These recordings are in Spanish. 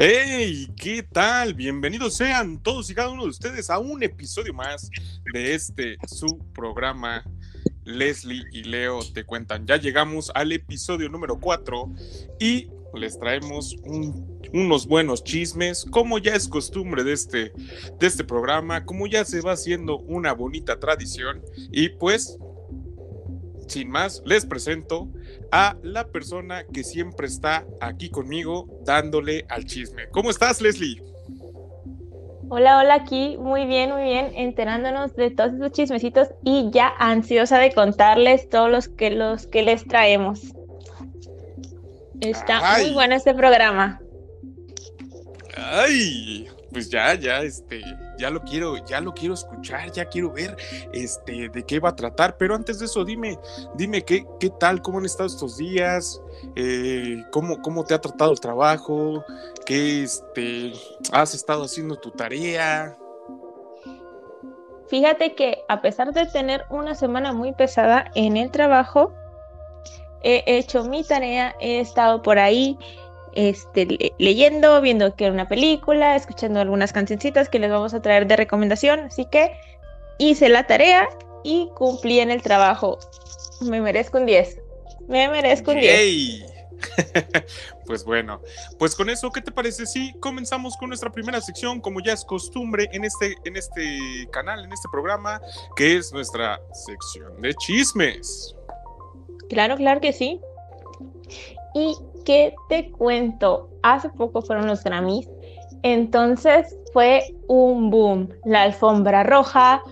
¡Hey! ¿Qué tal? Bienvenidos sean todos y cada uno de ustedes a un episodio más de este su programa. Leslie y Leo te cuentan. Ya llegamos al episodio número 4 y les traemos unos buenos chismes, como ya es costumbre de este, de este programa, como ya se va haciendo una bonita tradición. Y pues, sin más, les presento a la persona que siempre está aquí conmigo dándole al chisme. ¿Cómo estás, Leslie? Hola, hola, aquí muy bien, muy bien, enterándonos de todos esos chismecitos y ya ansiosa de contarles todos los que los que les traemos. Está muy bueno este programa. Ay, pues ya, ya, este, ya lo quiero, ya lo quiero escuchar, ya quiero ver, este, de qué va a tratar. Pero antes de eso, dime, dime qué, qué tal, cómo han estado estos días, eh, cómo, cómo te ha tratado el trabajo, qué, este, has estado haciendo tu tarea. Fíjate que a pesar de tener una semana muy pesada en el trabajo, he hecho mi tarea, he estado por ahí este, leyendo, viendo que era una película, escuchando algunas cancioncitas que les vamos a traer de recomendación. Así que hice la tarea y cumplí en el trabajo. Me merezco un 10. Me merezco un 10. pues bueno, pues con eso, ¿qué te parece si comenzamos con nuestra primera sección, como ya es costumbre en este, en este canal, en este programa, que es nuestra sección de chismes? Claro, claro que sí. Y qué te cuento, hace poco fueron los Grammys, entonces fue un boom. La alfombra roja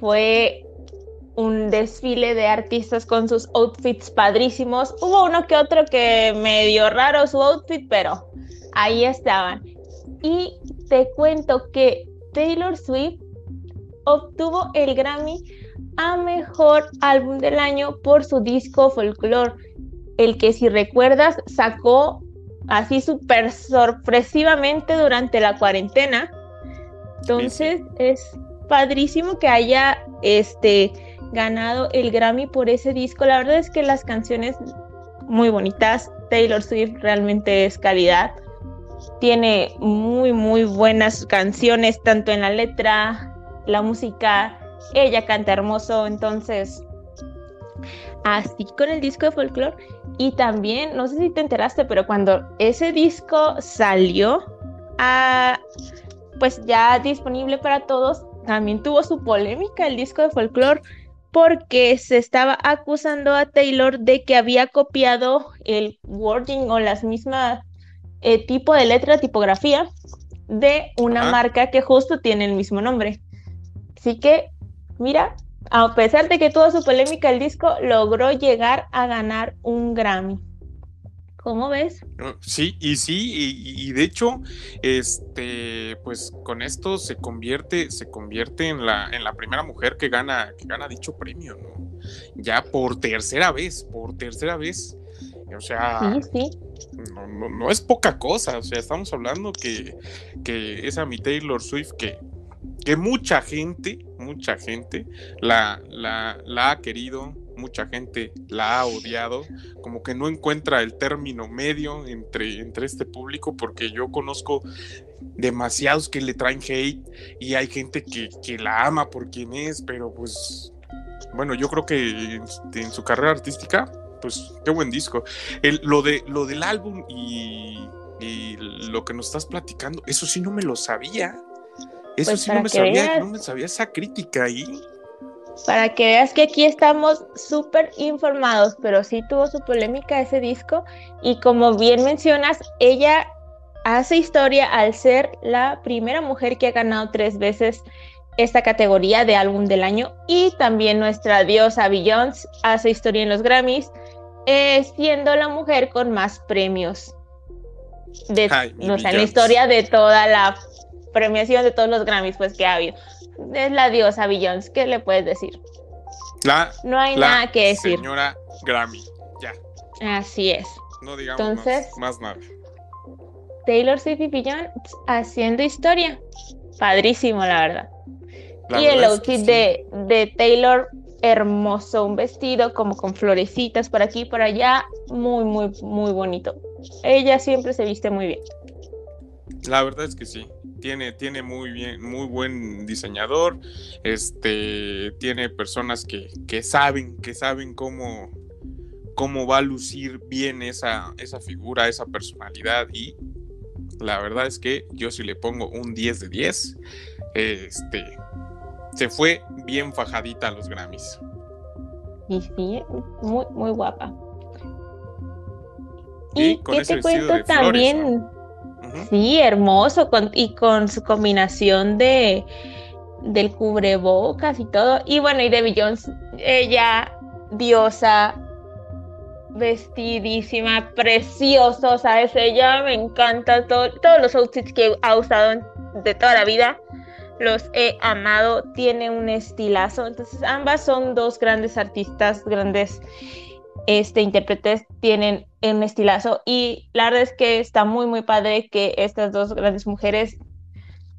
fue un desfile de artistas con sus outfits padrísimos. Hubo uno que otro que medio raro su outfit, pero ahí estaban. Y te cuento que Taylor Swift obtuvo el Grammy a mejor álbum del año por su disco Folklore, el que si recuerdas sacó así súper sorpresivamente durante la cuarentena. Entonces es padrísimo que haya este ganado el Grammy por ese disco. La verdad es que las canciones muy bonitas. Taylor Swift realmente es calidad. Tiene muy muy buenas canciones tanto en la letra, la música ella canta hermoso, entonces así con el disco de folklore y también, no sé si te enteraste, pero cuando ese disco salió, a, pues ya disponible para todos, también tuvo su polémica el disco de folklore porque se estaba acusando a Taylor de que había copiado el wording o las mismas eh, tipo de letra, tipografía de una marca que justo tiene el mismo nombre. Así que mira, a pesar de que tuvo su polémica el disco, logró llegar a ganar un Grammy. ¿Cómo ves? Sí, y sí, y, de hecho, este, pues con esto se convierte, se convierte en la, en la primera mujer que gana, que gana dicho premio, ¿no? Ya por tercera vez, por tercera vez. O sea, sí, No, no, es poca cosa. O sea, estamos hablando que, que esa mi Taylor Swift que que mucha gente, mucha gente la, la, ha querido, mucha gente la ha odiado, como que no encuentra el término medio entre, entre este público, porque yo conozco demasiados que le traen hate y hay gente que, la ama por quien es, pero pues, bueno, yo creo que en, su carrera artística, pues qué buen disco. El, lo, de, lo del álbum y, y lo que nos estás platicando, eso sí no me lo sabía. Eso pues sí no me, sabía, no me sabía esa crítica ahí. Para que veas que aquí estamos súper informados, pero sí tuvo su polémica ese disco. Y como bien mencionas, ella hace historia al ser la primera mujer que ha ganado tres veces esta categoría de álbum del año. Y también nuestra diosa Beyoncé hace historia en los Grammys, eh, siendo la mujer con más premios de, en la historia de toda la premiación de todos los Grammys pues que ha habido. Es la diosa Beyoncé, ¿qué le puedes decir? La, no hay nada que decir. Señora Grammy, ya. Así es. No digamos Entonces, más, nada. Taylor Swift y Beyoncé haciendo historia. Padrísimo, la verdad. y el outfit de, de Taylor, hermoso, un vestido como con florecitas por aquí y por allá, muy, muy, muy bonito. Ella siempre se viste muy bien. La verdad es que sí. Tiene, tiene muy bien, muy buen diseñador. Este tiene personas que, que saben, que saben cómo, cómo va a lucir bien esa, esa figura, esa personalidad. Y la verdad es que yo si le pongo un 10 de 10, este se fue bien fajadita a los Grammys. Y sí, muy, muy guapa. Y, qué te cuento también. Sí, hermoso, y con su combinación de del cubrebocas y todo. Y bueno, y de Jones, ella, diosa, vestidísima, precioso, ¿sabes? Ella me encanta todos los outfits que ha usado de toda la vida. Los he amado, tiene un estilazo. Entonces, ambas son dos grandes artistas, grandes este, intérpretes, tienen un estilazo. Y la verdad es que está muy, muy padre que estas dos grandes mujeres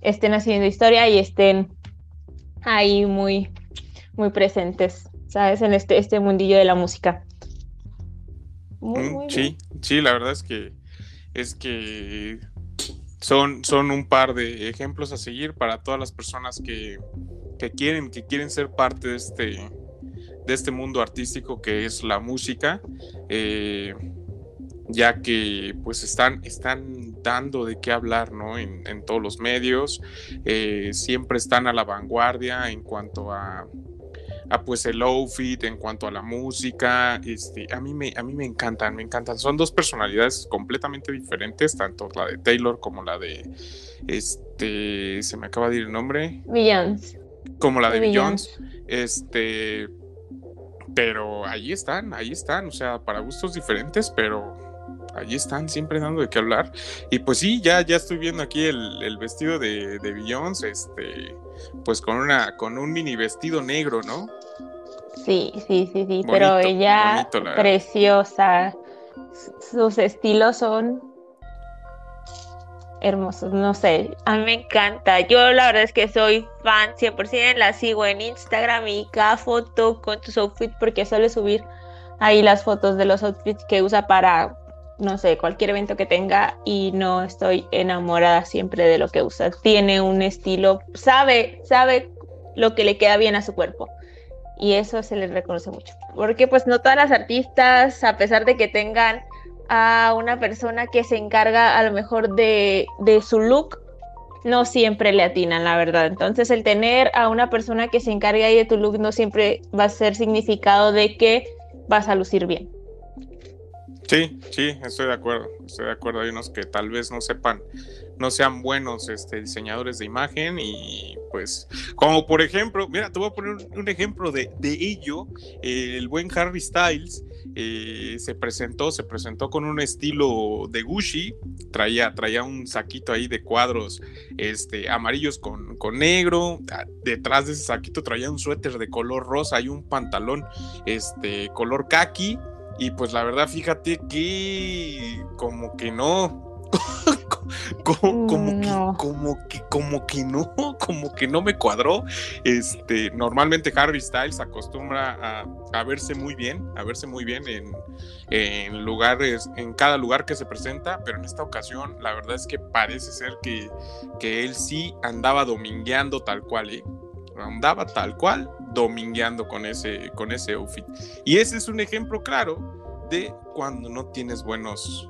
estén haciendo historia y estén ahí muy, muy presentes, ¿sabes? En este, este mundillo de la música. Mm, sí, sí, la verdad es que es que son, son un par de ejemplos a seguir para todas las personas que, quieren, que quieren ser parte de este, de este mundo artístico que es la música. Eh, ya que pues están, están dando de qué hablar ¿no? en, todos los medios, eh, siempre están a la vanguardia en cuanto a, pues el outfit, en cuanto a la música, este, a mí me, a mí me encantan, me encantan. Son dos personalidades completamente diferentes, tanto la de Taylor como la de, este, se me acaba de ir el nombre. Beyoncé. Como la de Beyoncé. Este, pero ahí están, ahí están, o sea, para gustos diferentes, pero ahí están, siempre dando de qué hablar. Y pues sí, ya, ya estoy viendo aquí el, vestido de, de Beyoncé, este, pues con una, con un mini vestido negro, ¿no? Sí, sí, sí, sí, pero ella preciosa. Sus estilos son hermosos, no sé, a mí me encanta. Yo la verdad es que soy fan 100%, la sigo en Instagram y cada foto con tus outfits porque suele subir ahí las fotos de los outfits que usa para no sé, cualquier evento que tenga y no estoy enamorada siempre de lo que usa. Tiene un estilo, sabe, sabe lo que le queda bien a su cuerpo. Y eso se le reconoce mucho. Porque pues no todas las artistas, a pesar de que tengan a una persona que se encarga a lo mejor de, de su look, no siempre le atinan, la verdad. Entonces el tener a una persona que se encargue ahí de tu look no siempre va a ser significado de que vas a lucir bien. Sí, sí, estoy de acuerdo. Estoy de acuerdo. Hay unos que tal vez no sepan, no sean buenos este, diseñadores de imagen y pues, como por ejemplo, mira, te voy a poner un, ejemplo de, ello. el buen Harry Styles eh, se presentó, se presentó con un estilo de Gucci, traía, traía un saquito ahí de cuadros este, amarillos con, con negro, detrás de ese saquito traía un suéter de color rosa y un pantalón este, color khaki y pues la verdad, fíjate que como que no. como, como, que, como que, como que no, como que no me cuadró. Este, normalmente Harry Styles acostumbra a, verse muy bien, a verse muy bien en, en, lugares, en cada lugar que se presenta, pero en esta ocasión la verdad es que parece ser que, que él sí andaba domingueando tal cual, ¿eh? andaba tal cual domingueando con ese, con ese outfit. Y ese es un ejemplo claro de cuando no tienes buenos,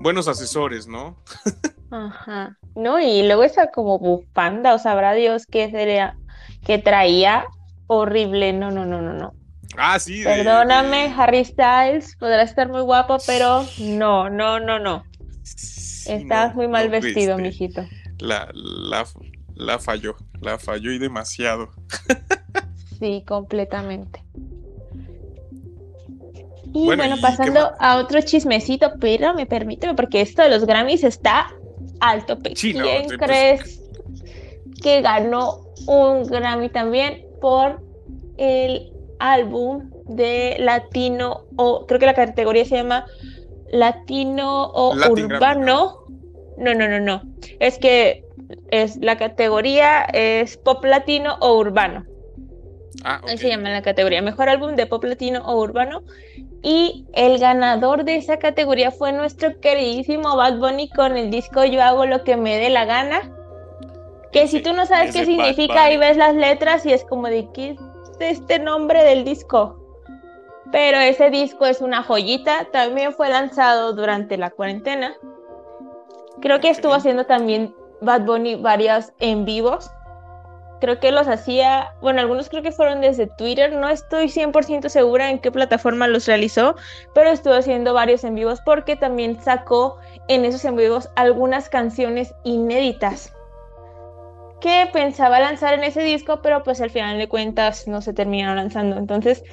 buenos asesores, ¿no? Ajá. No, y luego esa como bufanda, o sabrá Dios qué sería, que traía horrible. No, no, no, no, no. Ah, sí. Perdóname, Harry Styles, podrá estar muy guapo, pero no, no, no, no. Estás muy mal vestido, mijito. La, la, la falló, la falló y demasiado. sí, completamente. Y bueno, pasando a otro chismecito, pero me permíteme, porque esto de los Grammys está alto. ¿Quién pues, crees que ganó un Grammy también por el álbum de latino, o creo que la categoría se llama latino o urbano? No, no, no, no. Es que es la categoría es pop latino o urbano. Ah, Así se llama la categoría. Mejor álbum de pop latino o urbano. Y el ganador de esa categoría fue nuestro queridísimo Bad Bunny con el disco Yo hago lo que me dé la gana. Que si tú no sabes qué significa, ahí ves las letras y es como de qué es este nombre del disco. Pero ese disco es una joyita. También fue lanzado durante la cuarentena. Creo que estuvo haciendo también Bad Bunny varios en vivos creo que los hacía, bueno, algunos creo que fueron desde Twitter, no estoy 100% segura en qué plataforma los realizó, pero estuvo haciendo varios en vivos porque también sacó en esos en vivos algunas canciones inéditas que pensaba lanzar en ese disco, pero pues al final de cuentas no se terminaron lanzando. Entonces,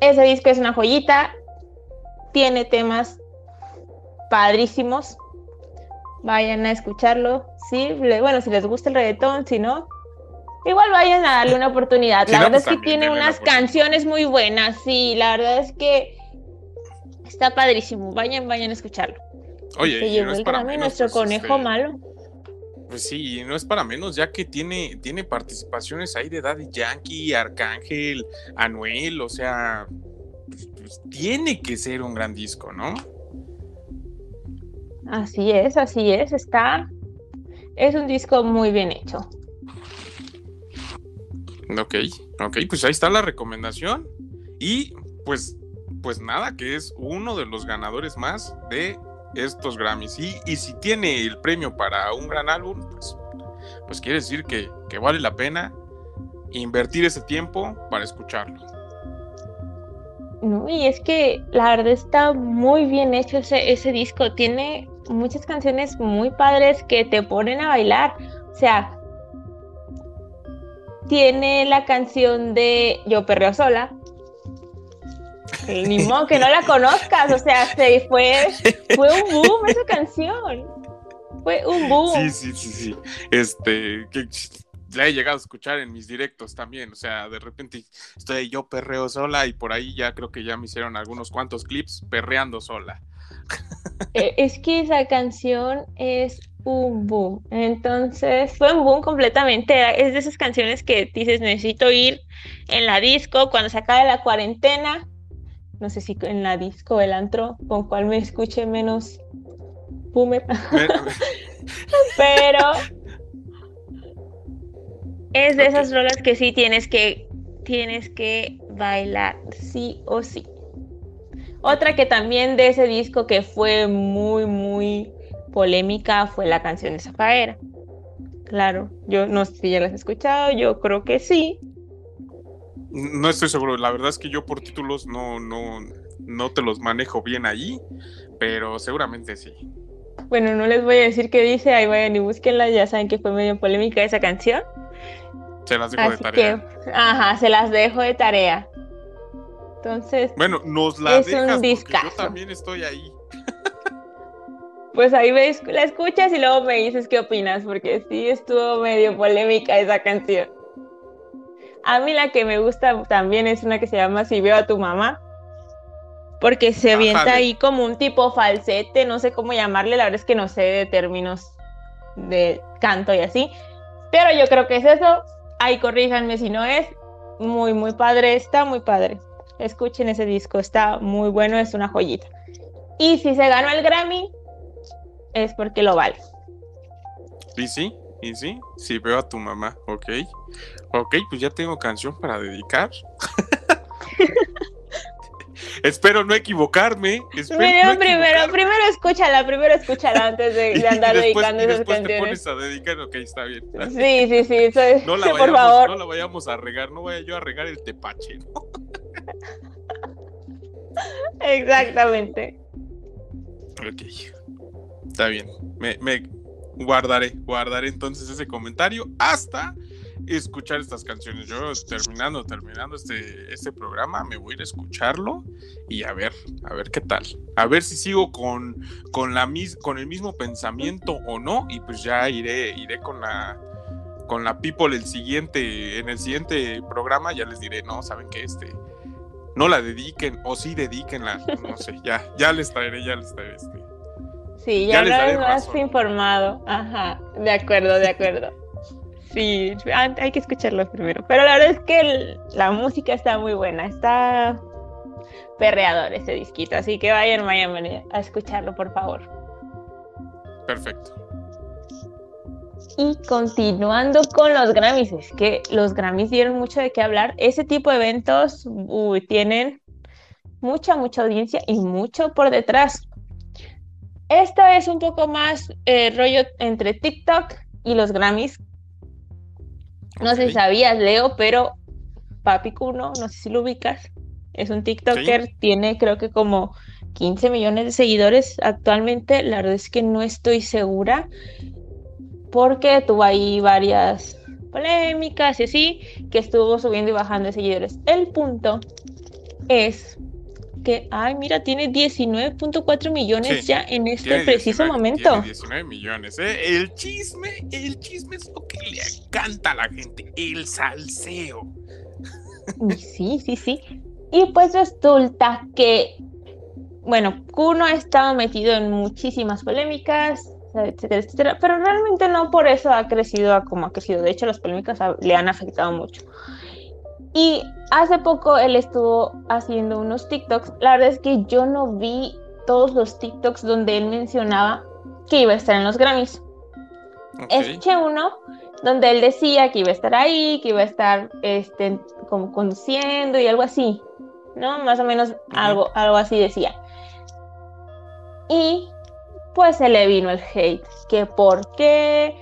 ese disco es una joyita, tiene temas padrísimos. Vayan a escucharlo, sí, bueno, si les gusta el reggaetón, si no, Igual vayan a darle una oportunidad. la verdad pues es que tiene unas canciones muy buenas. Sí, la verdad es que está padrísimo. Vayan, vayan a escucharlo. Oye, no es para menos, nuestro pues, conejo este, malo. Pues sí, no es para menos, ya que tiene, tiene participaciones ahí de Daddy Yankee, Arcángel, Anuel, o sea, pues, tiene que ser un gran disco, ¿no? Así es, así es, está. Es un disco muy bien hecho. Ok, ok, pues ahí está la recomendación. Y pues, pues nada, que es uno de los ganadores más de estos Grammys. Y, y si tiene el premio para un gran álbum, pues, pues quiere decir que, que vale la pena invertir ese tiempo para escucharlo. No, y es que la verdad está muy bien hecho ese, ese disco. Tiene muchas canciones muy padres que te ponen a bailar. O sea, tiene la canción de Yo Perreo Sola. Ni modo que no la conozcas, o sea, se fue, fue un boom esa canción. Fue un boom. Sí, sí, sí, sí. Este, que la he llegado a escuchar en mis directos también, o sea, de repente estoy yo perreo sola y por ahí ya creo que ya me hicieron algunos cuantos clips perreando sola. Eh, es que esa canción es un boom. Entonces fue un boom completamente. Es de esas canciones que dices, necesito ir en la disco cuando se acabe la cuarentena. No sé si en la disco el antro, con cual me escuche menos boom. Pero es de esas rolas que sí tienes que tienes que bailar, sí o sí. Otra que también de ese disco que fue muy, muy polémica fue la canción de Zafaera. Claro, yo no sé si ya la has escuchado, yo creo que sí. No estoy seguro, la verdad es que yo por títulos no, no, no te los manejo bien ahí, pero seguramente sí. Bueno, no les voy a decir qué dice, ahí vayan y búsquenla, ya saben que fue medio polémica esa canción. Se las dejo de tarea. ajá, se las dejo de tarea. Entonces. Bueno, nos la es dejas un yo también estoy ahí. Pues ahí ves, la escuchas y luego me dices qué opinas, porque sí estuvo medio polémica esa canción. A mí la que me gusta también es una que se llama Si veo a tu mamá, porque se avienta ahí como un tipo falsete, no sé cómo llamarle, la verdad es que no sé de términos de canto y así, pero yo creo que es eso. Ahí corríjanme si no es. Muy, muy padre, está muy padre. Escuchen ese disco, está muy bueno, es una joyita. Y si se ganó el Grammy, es porque lo vale. Y sí, y sí, sí veo a tu mamá, ok. Ok, pues ya tengo canción para dedicar. Espero no equivocarme. primero, primero escúchala, primero escúchala antes de, andar dedicando esas después te pones a dedicar, ok, está bien. Sí, sí, sí, es, no la vayamos, por favor. No la vayamos a regar, no vaya yo a regar el tepache, ¿no? Exactamente. Ok. Está bien. Me, guardaré, guardaré entonces ese comentario hasta escuchar estas canciones. Yo terminando, terminando este, este programa, me voy a ir a escucharlo y a ver, a ver qué tal. A ver si sigo con, con, la con el mismo pensamiento o no. Y pues ya iré, iré con la con la people el siguiente, en el siguiente programa, ya les diré, no, saben que este, no la dediquen, o sí dediquenla, no sé, ya, ya les traeré, ya les traeré este. Sí, ya, ya les más informado. Ajá, de acuerdo, de acuerdo. Sí, hay que escucharlo primero. Pero la verdad es que la música está muy buena, está perreador ese disquito, así que vayan, vayan a escucharlo, por favor. Perfecto. Y continuando con los Grammys, es que los Grammys dieron mucho de qué hablar. Ese tipo de eventos tienen mucha, mucha audiencia y mucho por detrás. Esto es un poco más eh, rollo entre TikTok y los Grammys. No sé si sabías, Leo, pero Papi Kuno, no sé si lo ubicas, es un TikToker, tiene creo que como 15 millones de seguidores actualmente. La verdad es que no estoy segura porque tuvo ahí varias polémicas y así, que estuvo subiendo y bajando de seguidores. El punto es que, ay, mira, tiene 19.4 millones ya en este preciso momento. Tiene 19 millones, ¿eh? El chisme, el chisme es lo que le encanta a la gente, el salseo. Sí, sí, sí. Y pues resulta que, bueno, Kuno ha estado metido en muchísimas polémicas, etcétera, etcétera, pero realmente no por eso ha crecido como ha crecido. De hecho, las polémicas le han afectado mucho. Y hace poco él estuvo haciendo unos TikToks. La verdad es que yo no vi todos los TikToks donde él mencionaba que iba a estar en los Grammys. Escuché uno donde él decía que iba a estar ahí, que iba a estar este, como conduciendo y algo así, ¿no? Más o menos algo, algo así decía. Y pues se le vino el hate, que por qué,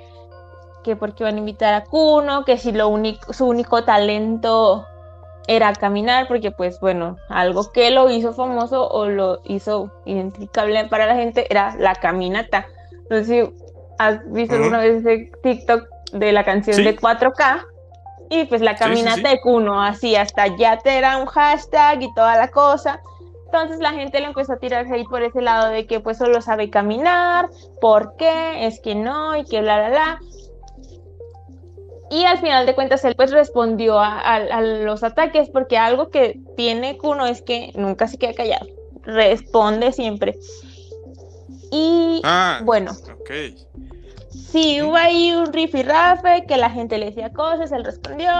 que porque van a invitar a Kuno, que si lo único, su único talento era caminar, porque pues bueno, algo que lo hizo famoso o lo hizo identificable para la gente era la caminata. No sé si has visto alguna vez ese TikTok de la canción de 4K y pues la caminata de Kuno, así hasta ya te era un hashtag y toda la cosa. Entonces la gente le empezó a tirar hate por ese lado de que pues solo sabe caminar, ¿por qué? Es que no, y que bla, bla, bla. Y al final de cuentas él pues respondió a, los ataques porque algo que tiene Kuno es que nunca se queda callado, responde siempre. Y ah, bueno, sí, hubo ahí un rifirrafe que la gente le decía cosas, él respondió.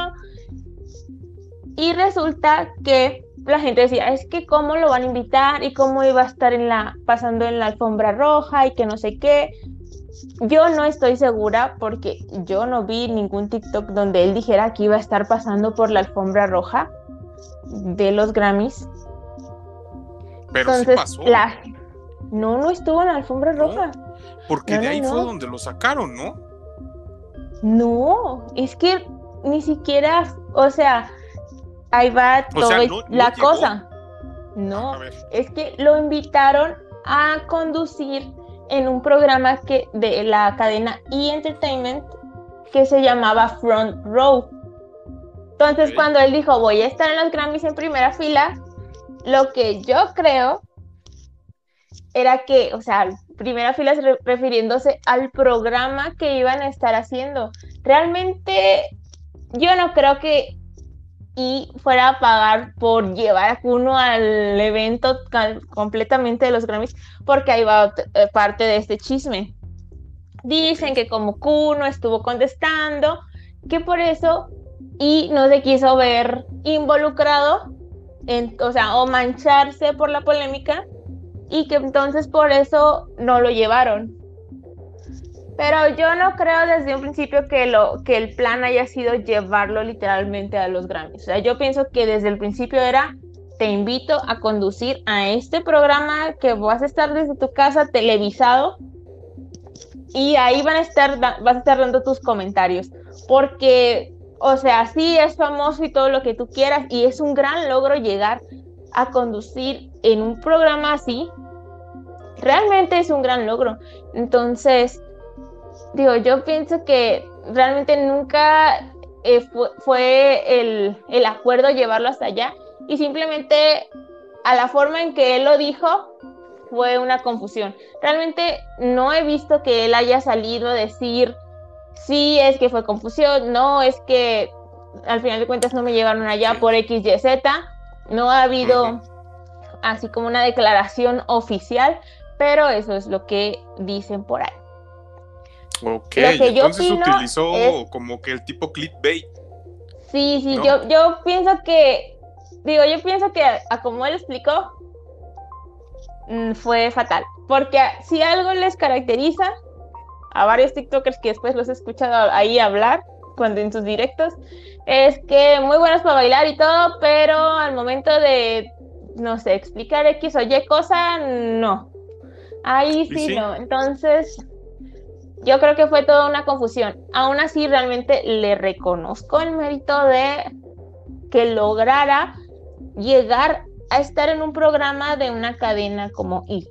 Y resulta que la gente decía, es que cómo lo van a invitar y cómo iba a estar en la, pasando en la alfombra roja y que no sé qué. Yo no estoy segura porque yo no vi ningún TikTok donde él dijera que iba a estar pasando por la alfombra roja de los Grammys. Pero sí pasó. No, no estuvo en la alfombra roja. Porque de ahí fue donde lo sacaron, ¿no? No, es que ni siquiera, o sea, ahí va todo la cosa. No, es que lo invitaron a conducir en un programa que de la cadena E Entertainment que se llamaba Front Row. Entonces, cuando él dijo, voy a estar en los Grammys en primera fila, lo que yo creo era que, o sea, primera fila refiriéndose al programa que iban a estar haciendo. Realmente, yo no creo que y fuera a pagar por llevar a Kuno al evento completamente de los Grammys, porque ahí va eh, parte de este chisme. Dicen que como Kuno estuvo contestando, que por eso y no se quiso ver involucrado, en, o sea, o mancharse por la polémica, y que entonces por eso no lo llevaron. Pero yo no creo desde un principio que, lo, que el plan haya sido llevarlo literalmente a los Grammys. O sea, yo pienso que desde el principio era, te invito a conducir a este programa que vas a estar desde tu casa televisado y ahí van a estar, vas a estar dando tus comentarios. Porque, o sea, sí es famoso y todo lo que tú quieras y es un gran logro llegar a conducir en un programa así. Realmente es un gran logro. Entonces, digo, yo pienso que realmente nunca eh, fue, el, acuerdo llevarlo hasta allá y simplemente a la forma en que él lo dijo fue una confusión. Realmente no he visto que él haya salido a decir, sí, es que fue confusión, no, es que al final de cuentas no me llevaron allá por X, Y, Z. No ha habido así como una declaración oficial, pero eso es lo que dicen por ahí. Ok, entonces utilizó como que el tipo clickbait. Sí, sí, yo, yo pienso que, digo, yo pienso que a, como él explicó, mm, fue fatal. Porque si algo les caracteriza a varios TikTokers que después los he escuchado ahí hablar cuando en sus directos, es que muy buenos para bailar y todo, pero al momento de, no sé, explicar X o Y cosa, no. Ahí sí, no. Entonces, yo creo que fue toda una confusión. Aún así, realmente le reconozco el mérito de que lograra llegar a estar en un programa de una cadena como I.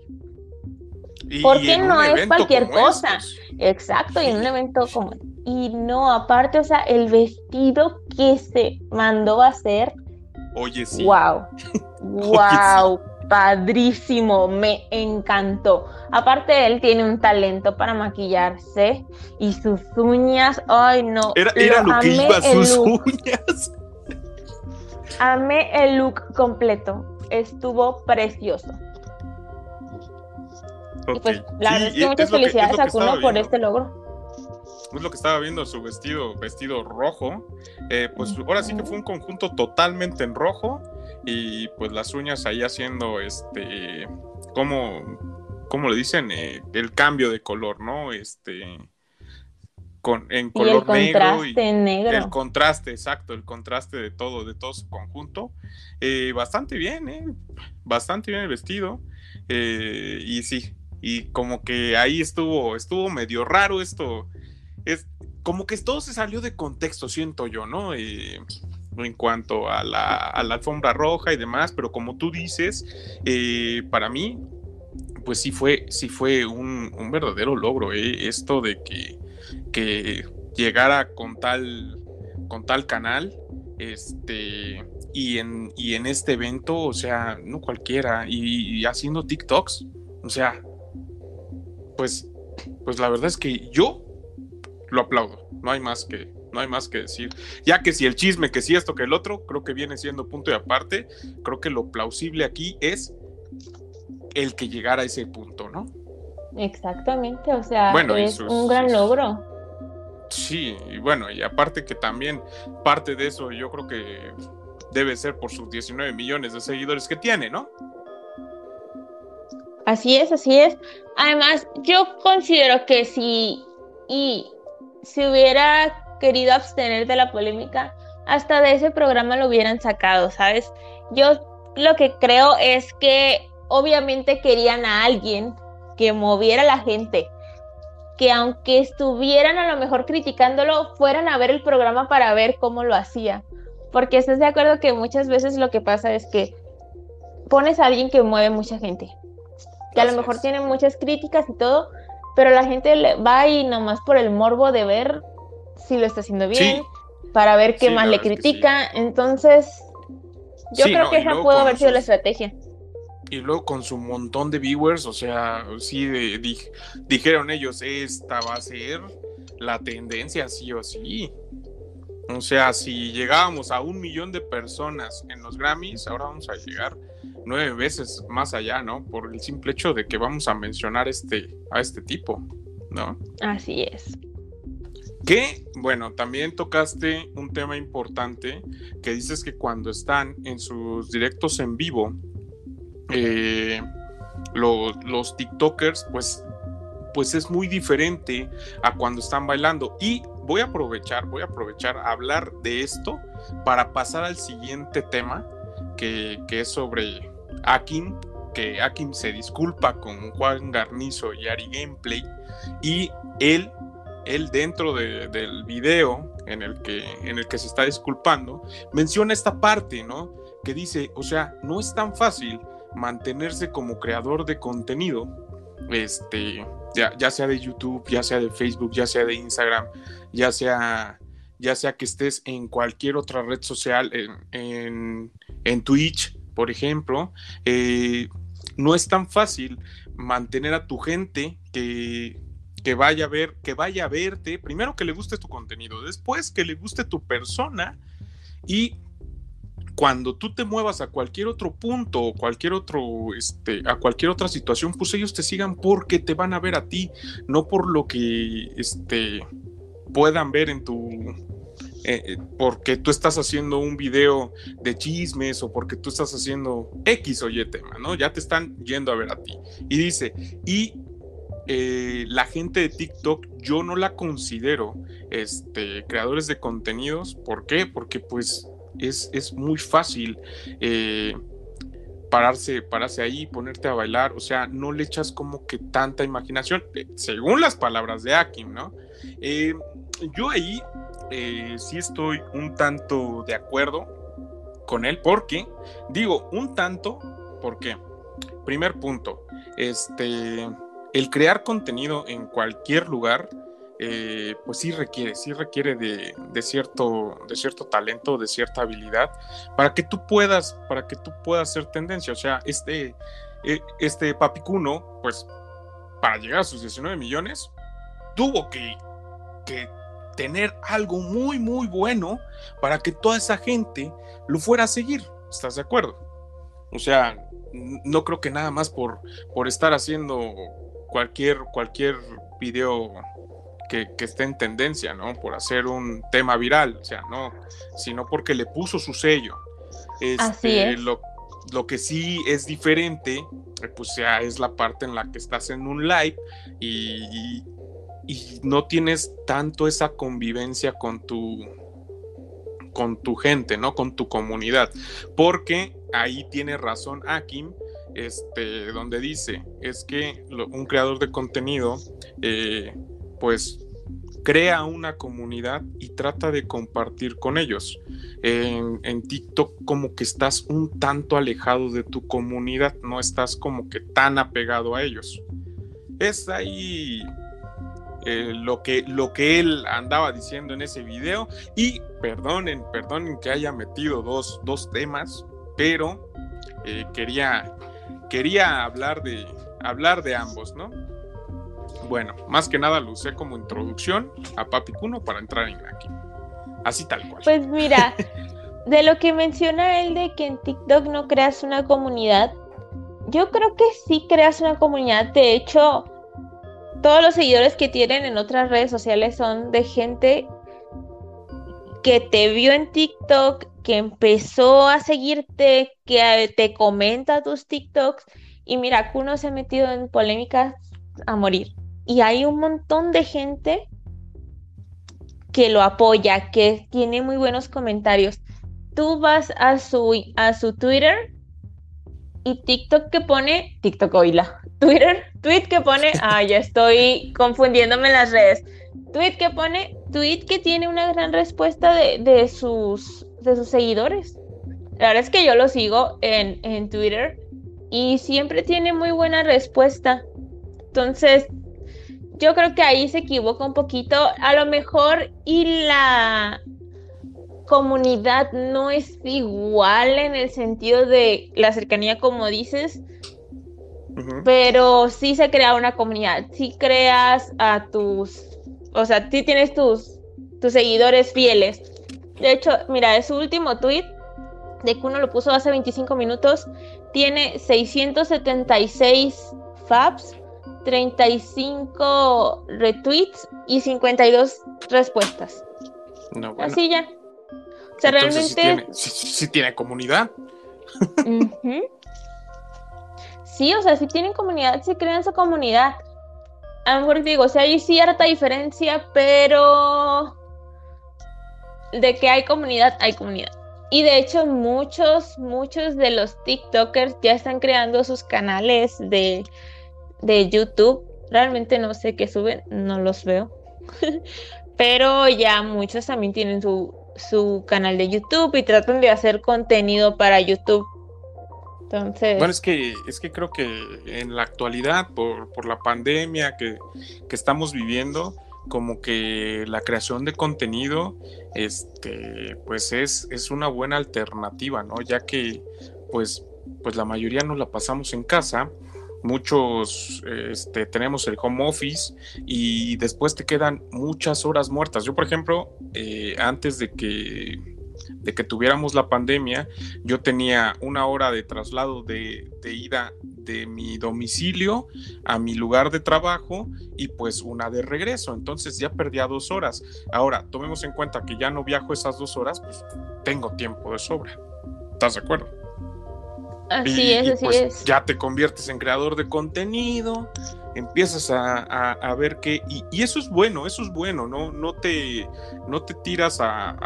Porque no es cualquier cosa. Exacto, y en un evento como. Y no, aparte, o sea, el vestido que se mandó a hacer. Oye, sí. ¡Wow! ¡Wow! Padrísimo, me encantó. Aparte, él tiene un talento para maquillarse y sus uñas. ¡Ay, no! Era, era lo, que iba, sus uñas. Amé el look completo. Estuvo precioso. Y pues la verdad es que muchas felicidades a Kuno por este logro. Es lo que estaba viendo su vestido, vestido rojo. Eh, pues ahora sí que fue un conjunto totalmente en rojo. Y pues las uñas ahí haciendo este. como ¿Cómo le dicen? Eh, el cambio de color, ¿no? Este. Con, en color y el contraste negro. El contraste, exacto, el contraste de todo, de todo su conjunto. Eh, bastante bien, ¿eh? Bastante bien el vestido. y sí, y como que ahí estuvo, estuvo medio raro esto. Es como que todo se salió de contexto, siento yo, ¿no? Eh, en cuanto a la, alfombra roja y demás, pero como tú dices, eh, para mí, pues sí fue, sí fue un, verdadero logro, ¿eh? Esto de que, que llegara con tal, con tal canal, este, y en, y en este evento, o sea, no cualquiera, y haciendo TikToks, o sea, pues, pues la verdad es que yo lo aplaudo. No hay más que, no hay más que decir. Ya que si el chisme, que si esto, que el otro, creo que viene siendo punto y aparte. Creo que lo plausible aquí es el que llegara a ese punto, ¿no? Exactamente, o sea, es un gran logro. Sí, y bueno, y aparte que también parte de eso yo creo que debe ser por sus 19 millones de seguidores que tiene, ¿no? Así es, así es. Además, yo considero que si y si hubiera querido abstener de la polémica, hasta de ese programa lo hubieran sacado, ¿sabes? Yo lo que creo es que obviamente querían a alguien que moviera a la gente, que aunque estuvieran a lo mejor criticándolo, fueran a ver el programa para ver cómo lo hacía. Porque estás de acuerdo que muchas veces lo que pasa es que pones a alguien que mueve mucha gente, que a lo mejor tiene muchas críticas y todo, pero la gente va ahí nomás por el morbo de ver si lo está haciendo bien, para ver qué más le critica. Entonces, yo creo que esa pudo haber sido la estrategia. Y luego con su montón de viewers, o sea, sí dijeron ellos, esta va a ser la tendencia sí o sí. O sea, si llegábamos a un millón de personas en los Grammys, ahora vamos a llegar nueve veces más allá, ¿no? Por el simple hecho de que vamos a mencionar este, a este tipo, ¿no? Así es. Que, bueno, también tocaste un tema importante que dices que cuando están en sus directos en vivo, eh, los, TikTokers, pues, pues es muy diferente a cuando están bailando. Y voy a aprovechar, voy a aprovechar a hablar de esto para pasar al siguiente tema, que, que es sobre Akin, que Akin se disculpa con Juan Garnizo y Ari Gameplay, y él, él dentro del video en el, que, en el que se está disculpando, menciona esta parte, ¿no? Que dice, o sea, no es tan fácil mantenerse como creador de contenido, este, ya, sea de YouTube, ya sea de Facebook, ya sea de Instagram, ya sea, ya sea que estés en cualquier otra red social, en, en Twitch, por ejemplo, eh, no es tan fácil mantener a tu gente que, que vaya a ver, que vaya a verte, primero que le guste tu contenido, después que le guste tu persona y cuando tú te muevas a cualquier otro punto o cualquier otro, este, a cualquier otra situación, pues ellos te sigan porque te van a ver a ti, no por lo que, este, puedan ver en tu, eh, eh, porque tú estás haciendo un video de chismes o porque tú estás haciendo X o Y tema, ¿no? Ya te están yendo a ver a ti. Y dice, y eh, la gente de TikTok yo no la considero este, creadores de contenidos. ¿Por qué? Porque pues es, muy fácil eh, pararse, pararse ahí, ponerte a bailar, o sea, no le echas como que tanta imaginación, eh, según las palabras de Akim, ¿no? Yo ahí sí estoy un tanto de acuerdo con él, porque, digo, un tanto, porque, primer punto, este, el crear contenido en cualquier lugar, eh, pues sí requiere, sí requiere de, cierto, de cierto talento, de cierta habilidad, para que tú puedas, para que tú puedas ser tendencia. O sea, este, eh, este Papicuno, pues, para llegar a sus 19 millones, tuvo que, que tener algo muy, muy bueno para que toda esa gente lo fuera a seguir. ¿Estás de acuerdo? O sea, no creo que nada más por, por estar haciendo cualquier, cualquier video que, esté en tendencia, ¿no? Por hacer un tema viral, o sea, no, sino porque le puso su sello. Este, lo, lo, que sí es diferente, eh, pues ya es la parte en la que estás en un live y, y, no tienes tanto esa convivencia con tu con tu gente, ¿no? Con tu comunidad. Porque ahí tiene razón Akim, este, donde dice, es que un creador de contenido eh, pues crea una comunidad y trata de compartir con ellos. En, TikTok como que estás un tanto alejado de tu comunidad, no estás como que tan apegado a ellos. Es ahí eh, lo, que, lo que él andaba diciendo en ese video y perdonen, perdonen que haya metido dos, temas, pero eh, quería, quería hablar, de, hablar de ambos, ¿no? Bueno, más que nada lo usé como introducción a Papi Cuno para entrar en aquí. Así tal cual. Pues mira, de lo que menciona él de que en TikTok no creas una comunidad, yo creo que sí creas una comunidad. De hecho, todos los seguidores que tienen en otras redes sociales son de gente que te vio en TikTok, que empezó a seguirte, que te comenta tus TikToks. Y mira, Kuno se ha metido en polémicas a morir y hay un montón de gente que lo apoya, que tiene muy buenos comentarios. Tú vas a su, a su Twitter y TikTok que pone, TikTok oíla, Twitter, tweet que pone, ah, ya estoy confundiéndome en las redes. Tweet que pone, tweet que tiene una gran respuesta de, sus, de sus seguidores. La verdad es que yo lo sigo en, en Twitter y siempre tiene muy buena respuesta. Entonces, yo creo que ahí se equivoca un poquito. A lo mejor y la comunidad no es igual en el sentido de la cercanía, como dices, pero sí se crea una comunidad. Sí creas a tus, o sea, sí tienes tus, tus seguidores fieles. De hecho, mira, es su último tweet de que uno lo puso hace 25 minutos. Tiene 676 faps 35 retweets y 52 respuestas. No, bueno. Así ya. O sea, realmente. Sí tiene, comunidad. Sí, o sea, si tienen comunidad, si crean su comunidad. A lo mejor digo, o sea, hay cierta diferencia, pero de que hay comunidad, hay comunidad. Y de hecho, muchos, muchos de los TikTokers ya están creando sus canales de de YouTube. Realmente no sé qué suben, no los veo. Pero ya muchos también tienen su, su canal de YouTube y tratan de hacer contenido para YouTube. Entonces. Bueno, es que, es que creo que en la actualidad, por, por la pandemia que, que, estamos viviendo, como que la creación de contenido, este, pues es, es una buena alternativa, ¿no? Ya que, pues, pues la mayoría nos la pasamos en casa muchos este, tenemos el home office y después te quedan muchas horas muertas. Yo, por ejemplo, eh, antes de que, de que tuviéramos la pandemia, yo tenía una hora de traslado de, de ida de mi domicilio a mi lugar de trabajo y pues una de regreso. Entonces ya perdía dos horas. Ahora, tomemos en cuenta que ya no viajo esas dos horas, pues tengo tiempo de sobra. ¿Estás de acuerdo? Así es, así pues, es. Ya te conviertes en creador de contenido, empiezas a, ver qué, y, eso es bueno, eso es bueno, no, no, te, no te tiras a,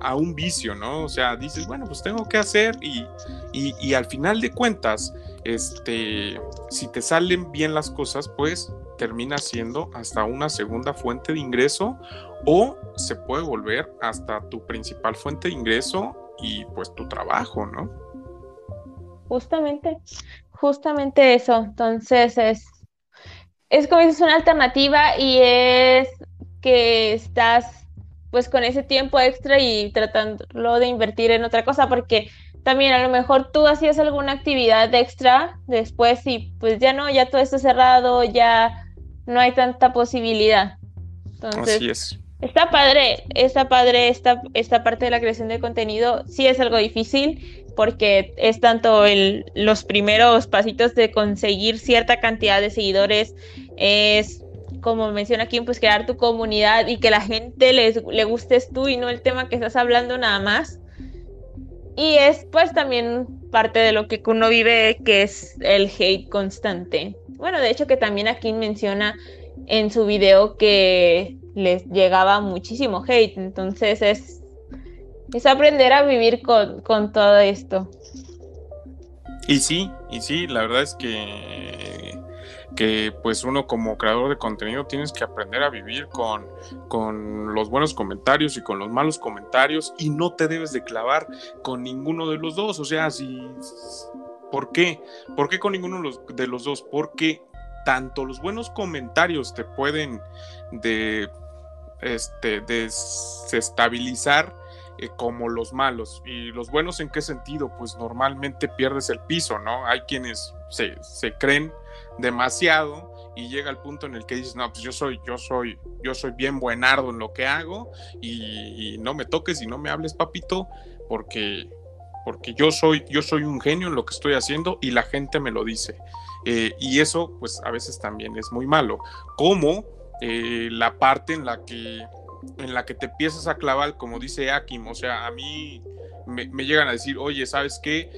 a, un vicio, ¿no? O sea, dices, bueno, pues tengo que hacer y, y, al final de cuentas, este, si te salen bien las cosas, pues termina siendo hasta una segunda fuente de ingreso o se puede volver hasta tu principal fuente de ingreso y pues tu trabajo, ¿no? Justamente, justamente eso. Entonces es, es como dices, una alternativa y es que estás pues con ese tiempo extra y tratándolo de invertir en otra cosa, porque también a lo mejor tú hacías alguna actividad extra después y pues ya no, ya todo está cerrado, ya no hay tanta posibilidad. Entonces, Así es. Está padre, está padre esta, esta parte de la creación de contenido. Sí es algo difícil, porque es tanto el, los primeros pasitos de conseguir cierta cantidad de seguidores, es como menciona aquí, pues crear tu comunidad y que la gente les, le gustes tú y no el tema que estás hablando nada más. Y es pues también parte de lo que uno vive, que es el hate constante. Bueno, de hecho que también aquí menciona en su video que les llegaba muchísimo hate, entonces es es aprender a vivir con, todo esto. Y sí, y sí, la verdad es que, que pues uno como creador de contenido tienes que aprender a vivir con, con los buenos comentarios y con los malos comentarios y no te debes de clavar con ninguno de los dos. O sea, si... ¿Por qué? ¿Por qué con ninguno de los, de los dos? Porque tanto los buenos comentarios te pueden de, este, desestabilizar eh, como los malos. ¿Y los buenos en qué sentido? Pues normalmente pierdes el piso, ¿no? Hay quienes se, creen demasiado y llega el punto en el que dices, no, pues yo soy, yo soy, yo soy bien buenardo en lo que hago y, no me toques y no me hables, papito, porque, porque yo soy, yo soy un genio en lo que estoy haciendo y la gente me lo dice. Eh, y eso, pues a veces también es muy malo. Como eh, la parte en la que en la que te empiezas a clavar, como dice Akim, o sea, a mí me, llegan a decir, oye, ¿sabes qué?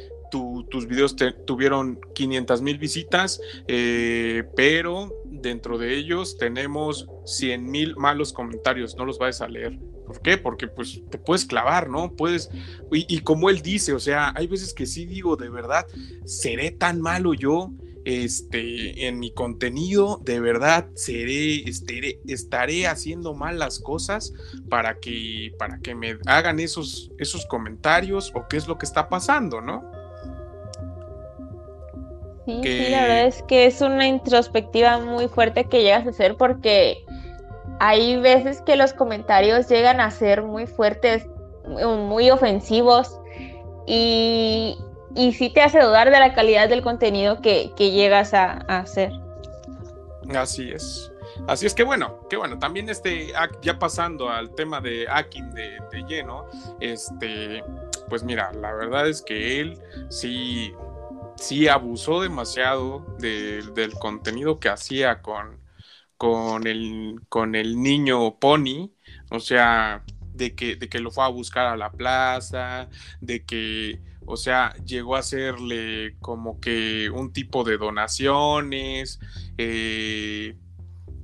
tus videos tuvieron 500 mil visitas, eh, pero dentro de ellos tenemos 100 mil malos comentarios, no los vayas a leer. ¿Por qué? Porque pues te puedes clavar, ¿no? Puedes, y, y como él dice, o sea, hay veces que sí digo, de verdad, seré tan malo yo este, en mi contenido, de verdad seré, estaré, estaré haciendo mal las cosas para que, para que me hagan esos, esos comentarios o qué es lo que está pasando, ¿no? Sí, sí, la verdad es que es una introspectiva muy fuerte que llegas a hacer porque hay veces que los comentarios llegan a ser muy fuertes, muy ofensivos y, y sí te hace dudar de la calidad del contenido que, llegas a, hacer. Así es. Así es que bueno, que bueno, también este, ya pasando al tema de Akin de, lleno, este, pues mira, la verdad es que él sí, sí abusó demasiado del contenido que hacía con, con, el, con el niño Pony, o sea, de que, de que lo fue a buscar a la plaza, de que o sea, llegó a hacerle como que un tipo de donaciones, eh,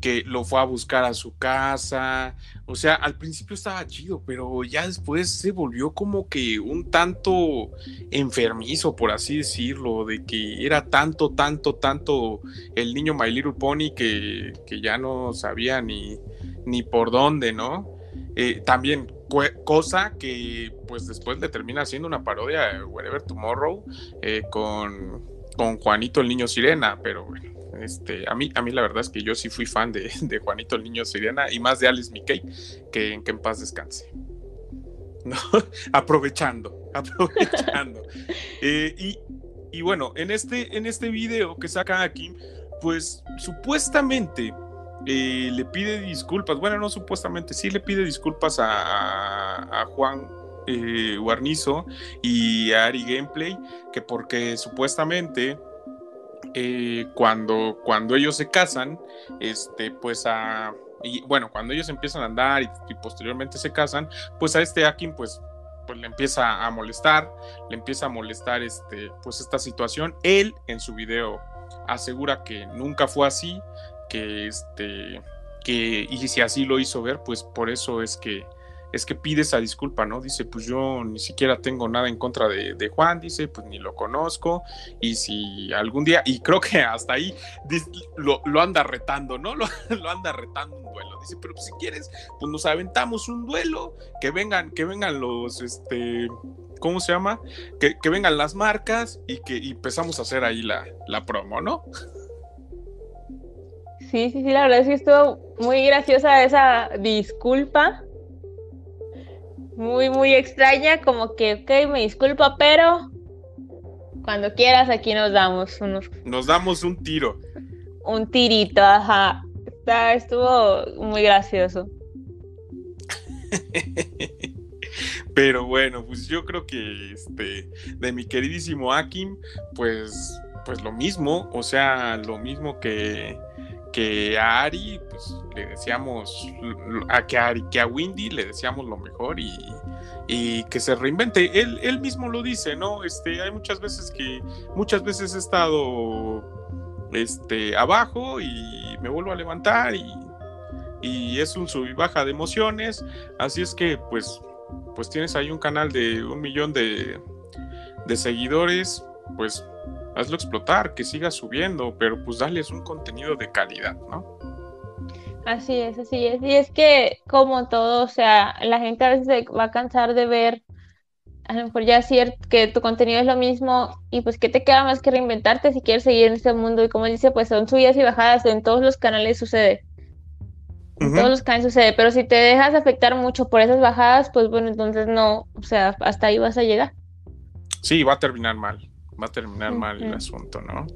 que lo fue a buscar a su casa. O sea, al principio estaba chido, pero ya después se volvió como que un tanto enfermizo, por así decirlo, de que era tanto, tanto, tanto el niño My Little Pony que, que ya no sabía ni, ni por dónde, ¿no? Eh, también cosa que pues después le termina haciendo una parodia de Wherever Tomorrow eh, con, con Juanito el Niño Sirena, pero bueno, este, a, mí, a mí la verdad es que yo sí fui fan de, Juanito el Niño Sirena y más de Alice Mickey, que, en paz descanse. aprovechando, aprovechando. Eh, y, y, bueno, en este, en este video que saca aquí, pues supuestamente le pide disculpas, bueno, no supuestamente, sí le pide disculpas a, Juan, eh, Guarnizo y Ari Gameplay, que porque supuestamente eh, cuando, cuando ellos se casan, este, pues a... Y bueno, cuando ellos empiezan a andar y, posteriormente se casan, pues a este Akin, pues pues le empieza a molestar, le empieza a molestar este, pues esta situación. Él en su video asegura que nunca fue así, que este, que, y si así lo hizo ver, pues por eso es que es que pide esa disculpa, ¿no? Dice, pues yo ni siquiera tengo nada en contra de, Juan, dice, pues ni lo conozco, y si algún día, y creo que hasta ahí lo, anda retando, ¿no? Lo, lo, anda retando un duelo. Dice, pero si quieres, pues nos aventamos un duelo, que vengan, que vengan los, este, ¿cómo se llama? Que, vengan las marcas y que empezamos a hacer ahí la, la promo, ¿no? Sí, sí, sí, la verdad es que estuvo muy graciosa esa disculpa. Muy, muy extraña, como que, ok, me disculpa, pero cuando quieras aquí nos damos unos... Nos damos un tiro. Un tirito, ajá. Está, estuvo muy gracioso. Pero bueno, pues yo creo que este de mi queridísimo Akim, pues pues lo mismo, o sea, lo mismo que que a Ari, pues le decíamos, a que a, Ari, que a Windy le decíamos lo mejor y, que se reinvente. Él, él mismo lo dice, ¿no? Este, hay muchas veces que, muchas veces he estado este, abajo y me vuelvo a levantar y, y es un sub y baja de emociones. Así es que, pues, pues tienes ahí un canal de un millón de, de seguidores, pues hazlo explotar, que siga subiendo, pero pues darles un contenido de calidad, ¿no? Así es, así es. Y es que como todo, o sea, la gente a veces se va a cansar de ver, a lo mejor ya cierto que tu contenido es lo mismo y pues qué te queda más que reinventarte si quieres seguir en este mundo. Y como dice, pues son subidas y bajadas, en todos los canales sucede. En todos los canales sucede, pero si te dejas afectar mucho por esas bajadas, pues bueno, entonces no, o sea, hasta ahí vas a llegar. Sí, va a terminar mal va a terminar mal el asunto, ¿no?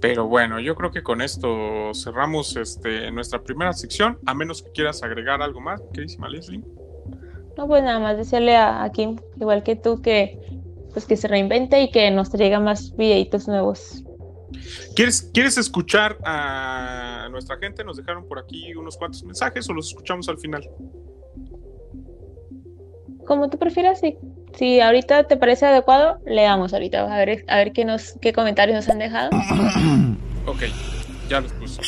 Pero bueno, yo creo que con esto cerramos este, nuestra primera sección, a menos que quieras agregar algo más, queridísima Leslie. No, pues nada más decirle a, Kim, igual que tú, que pues que se reinvente y que nos traiga más videitos nuevos. ¿Quieres, ¿Quieres escuchar a nuestra gente? Nos dejaron por aquí unos cuantos mensajes o los escuchamos al final. Como tú prefieras, sí si ahorita te parece adecuado, le damos ahorita. A ver, a ver qué, nos, qué comentarios nos han dejado. ok, ya los puse.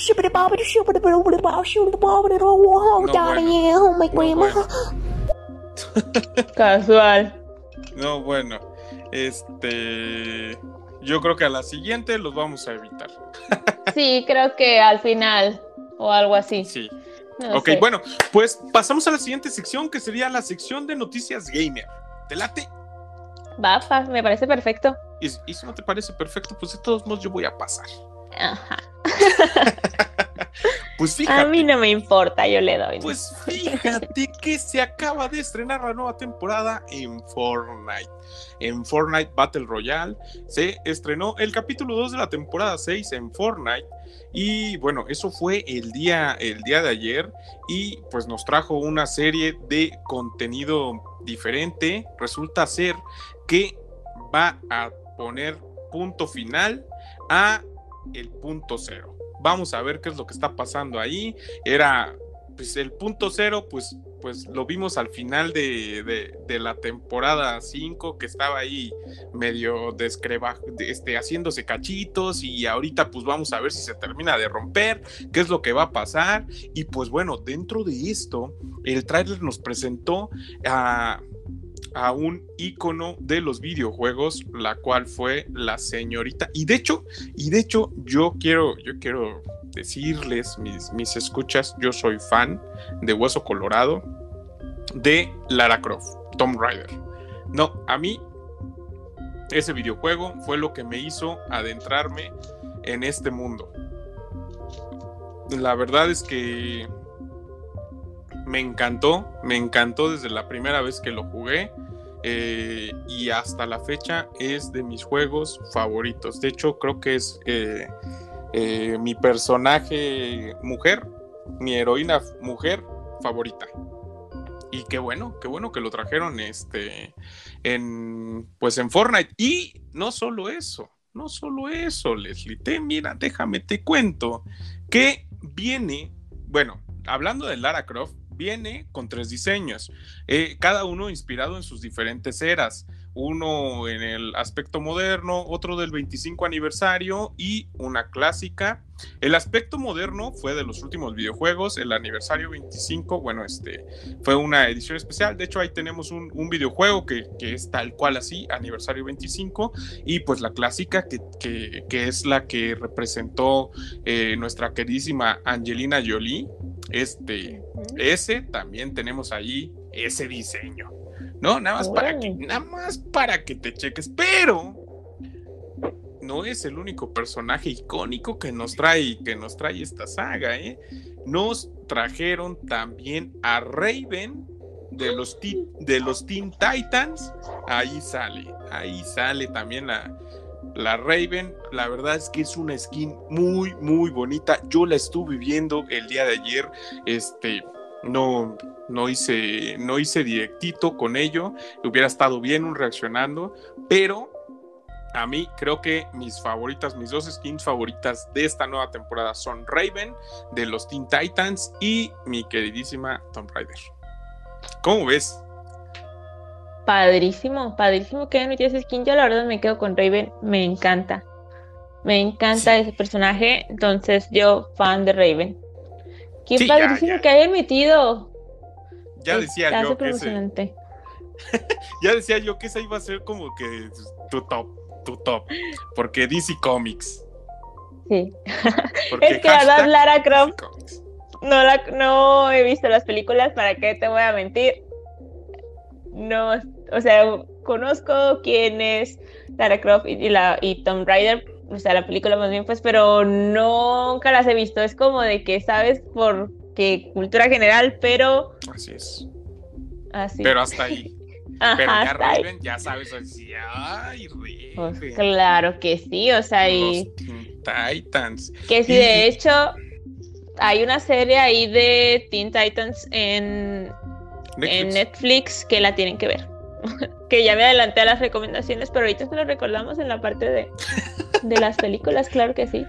Casual. No, bueno. Este. Yo creo que a la siguiente los vamos a evitar. sí, creo que al final o algo así. Sí. ok, bueno, pues pasamos a la siguiente sección que sería la sección de noticias gamer. ¿Te late? Va, me parece perfecto. Y, si no te parece perfecto, pues de todos modos yo voy a pasar. Ajá. pues fíjate. A mí no me importa, yo le doy. Pues fíjate que se acaba de estrenar la nueva temporada en Fortnite. En Fortnite Battle Royale se estrenó el capítulo 2 de la temporada 6 en Fortnite. Y bueno, eso fue el día, el día de ayer. Y pues nos trajo una serie de contenido diferente, resulta ser que va a poner punto final a el punto cero. Vamos a ver qué es lo que está pasando ahí. Era, pues el punto cero, pues, pues lo vimos al final de, la temporada 5, que estaba ahí medio descreba, este, haciéndose cachitos y ahorita pues vamos a ver si se termina de romper, qué es lo que va a pasar. Y pues bueno, dentro de esto, el tráiler nos presentó a a un ícono de los videojuegos, la cual fue la señorita. Y de hecho, y de hecho, yo quiero, yo quiero decirles, mis, mis escuchas, yo soy fan de Hueso Colorado, de Lara Croft, Tomb Raider. No, a mí ese videojuego fue lo que me hizo adentrarme en este mundo. La verdad es que me encantó, me encantó desde la primera vez que lo jugué eh, y hasta la fecha es de mis juegos favoritos. De hecho, creo que es eh, eh, mi personaje mujer, mi heroína mujer favorita. y qué bueno, qué bueno que lo trajeron este en pues en Fortnite y no solo eso, no solo eso, Leslie, te mira, déjame te cuento que viene, bueno, hablando de Lara Croft, viene con tres diseños, eh, cada uno inspirado en sus diferentes eras uno en el aspecto moderno, otro del 25 aniversario y una clásica. El aspecto moderno fue de los últimos videojuegos, el aniversario 25, bueno, este fue una edición especial, de hecho ahí tenemos un, videojuego que, es tal cual así, aniversario 25, y pues la clásica que, es la que representó eh, nuestra queridísima Angelina Jolie, este, ese también tenemos ahí ese diseño. ¿no? Nada más, para que, nada más para que te cheques, pero no es el único personaje icónico que nos trae, que nos trae esta saga, ¿eh? Nos trajeron también a Raven de los, de los Teen Titans, ahí sale, ahí sale también la, la Raven, la verdad es que es una skin muy, muy bonita. Yo la estuve viendo el día de ayer, este, no, no hice, no hice directito con ello, hubiera estado bien un reaccionando, pero a mí creo que mis favoritas, mis dos skins favoritas de esta nueva temporada son Raven de los Teen Titans y mi queridísima Tomb Raider. ¿Cómo ves? Padrísimo, padrísimo que hayan metido ese skin. Yo la verdad me quedo con Raven, me encanta. Me encanta ese personaje, entonces yo fan de Raven. Qué padrísimo que hayan metido. Ya decía yo que ese, ya decía yo que esa iba a ser como que tu top, tu top, porque DC Comics. Sí. es que la verdad Lara Croft no, la, no he visto las películas, ¿para qué te voy a mentir? No, o sea, conozco quién es Lara Croft y, la, y Tom Raider, o sea, la película más bien, pues, pero nunca las he visto. Es como de que sabes por qué cultura general, pero. Así es. Así. Pero hasta ahí. pero ya Raven, ya sabes, así, ay, pues claro que sí, o sea, y. Titans. Que sí, de hecho, hay una serie ahí de Teen Titans en en Netflix que la tienen que ver. que ya me adelanté a las recomendaciones, pero ahorita se lo recordamos en la parte de, de las películas, claro que sí.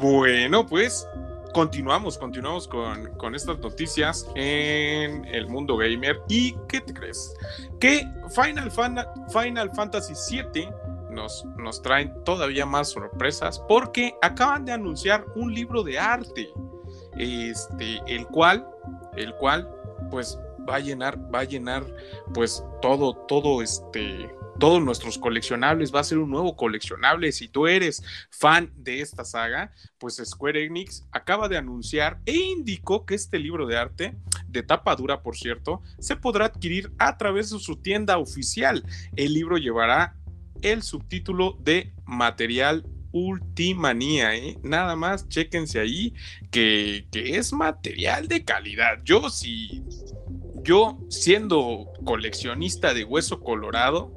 Bueno, pues continuamos, continuamos con, con, estas noticias en el mundo gamer. ¿Y qué te crees? Que Final, Final Fantasy VII nos, nos traen todavía más sorpresas porque acaban de anunciar un libro de arte, este, el cual, el cual, pues va a llenar, va a llenar pues todo, todo este, todos nuestros coleccionables, va a ser un nuevo coleccionable. Si tú eres fan de esta saga, pues Square Enix acaba de anunciar e indicó que este libro de arte, de tapa dura por cierto, se podrá adquirir a través de su tienda oficial. El libro llevará el subtítulo de material Ultimanía, ¿eh? Nada más, chéquense ahí que, que es material de calidad. Yo sí, yo siendo coleccionista de hueso colorado,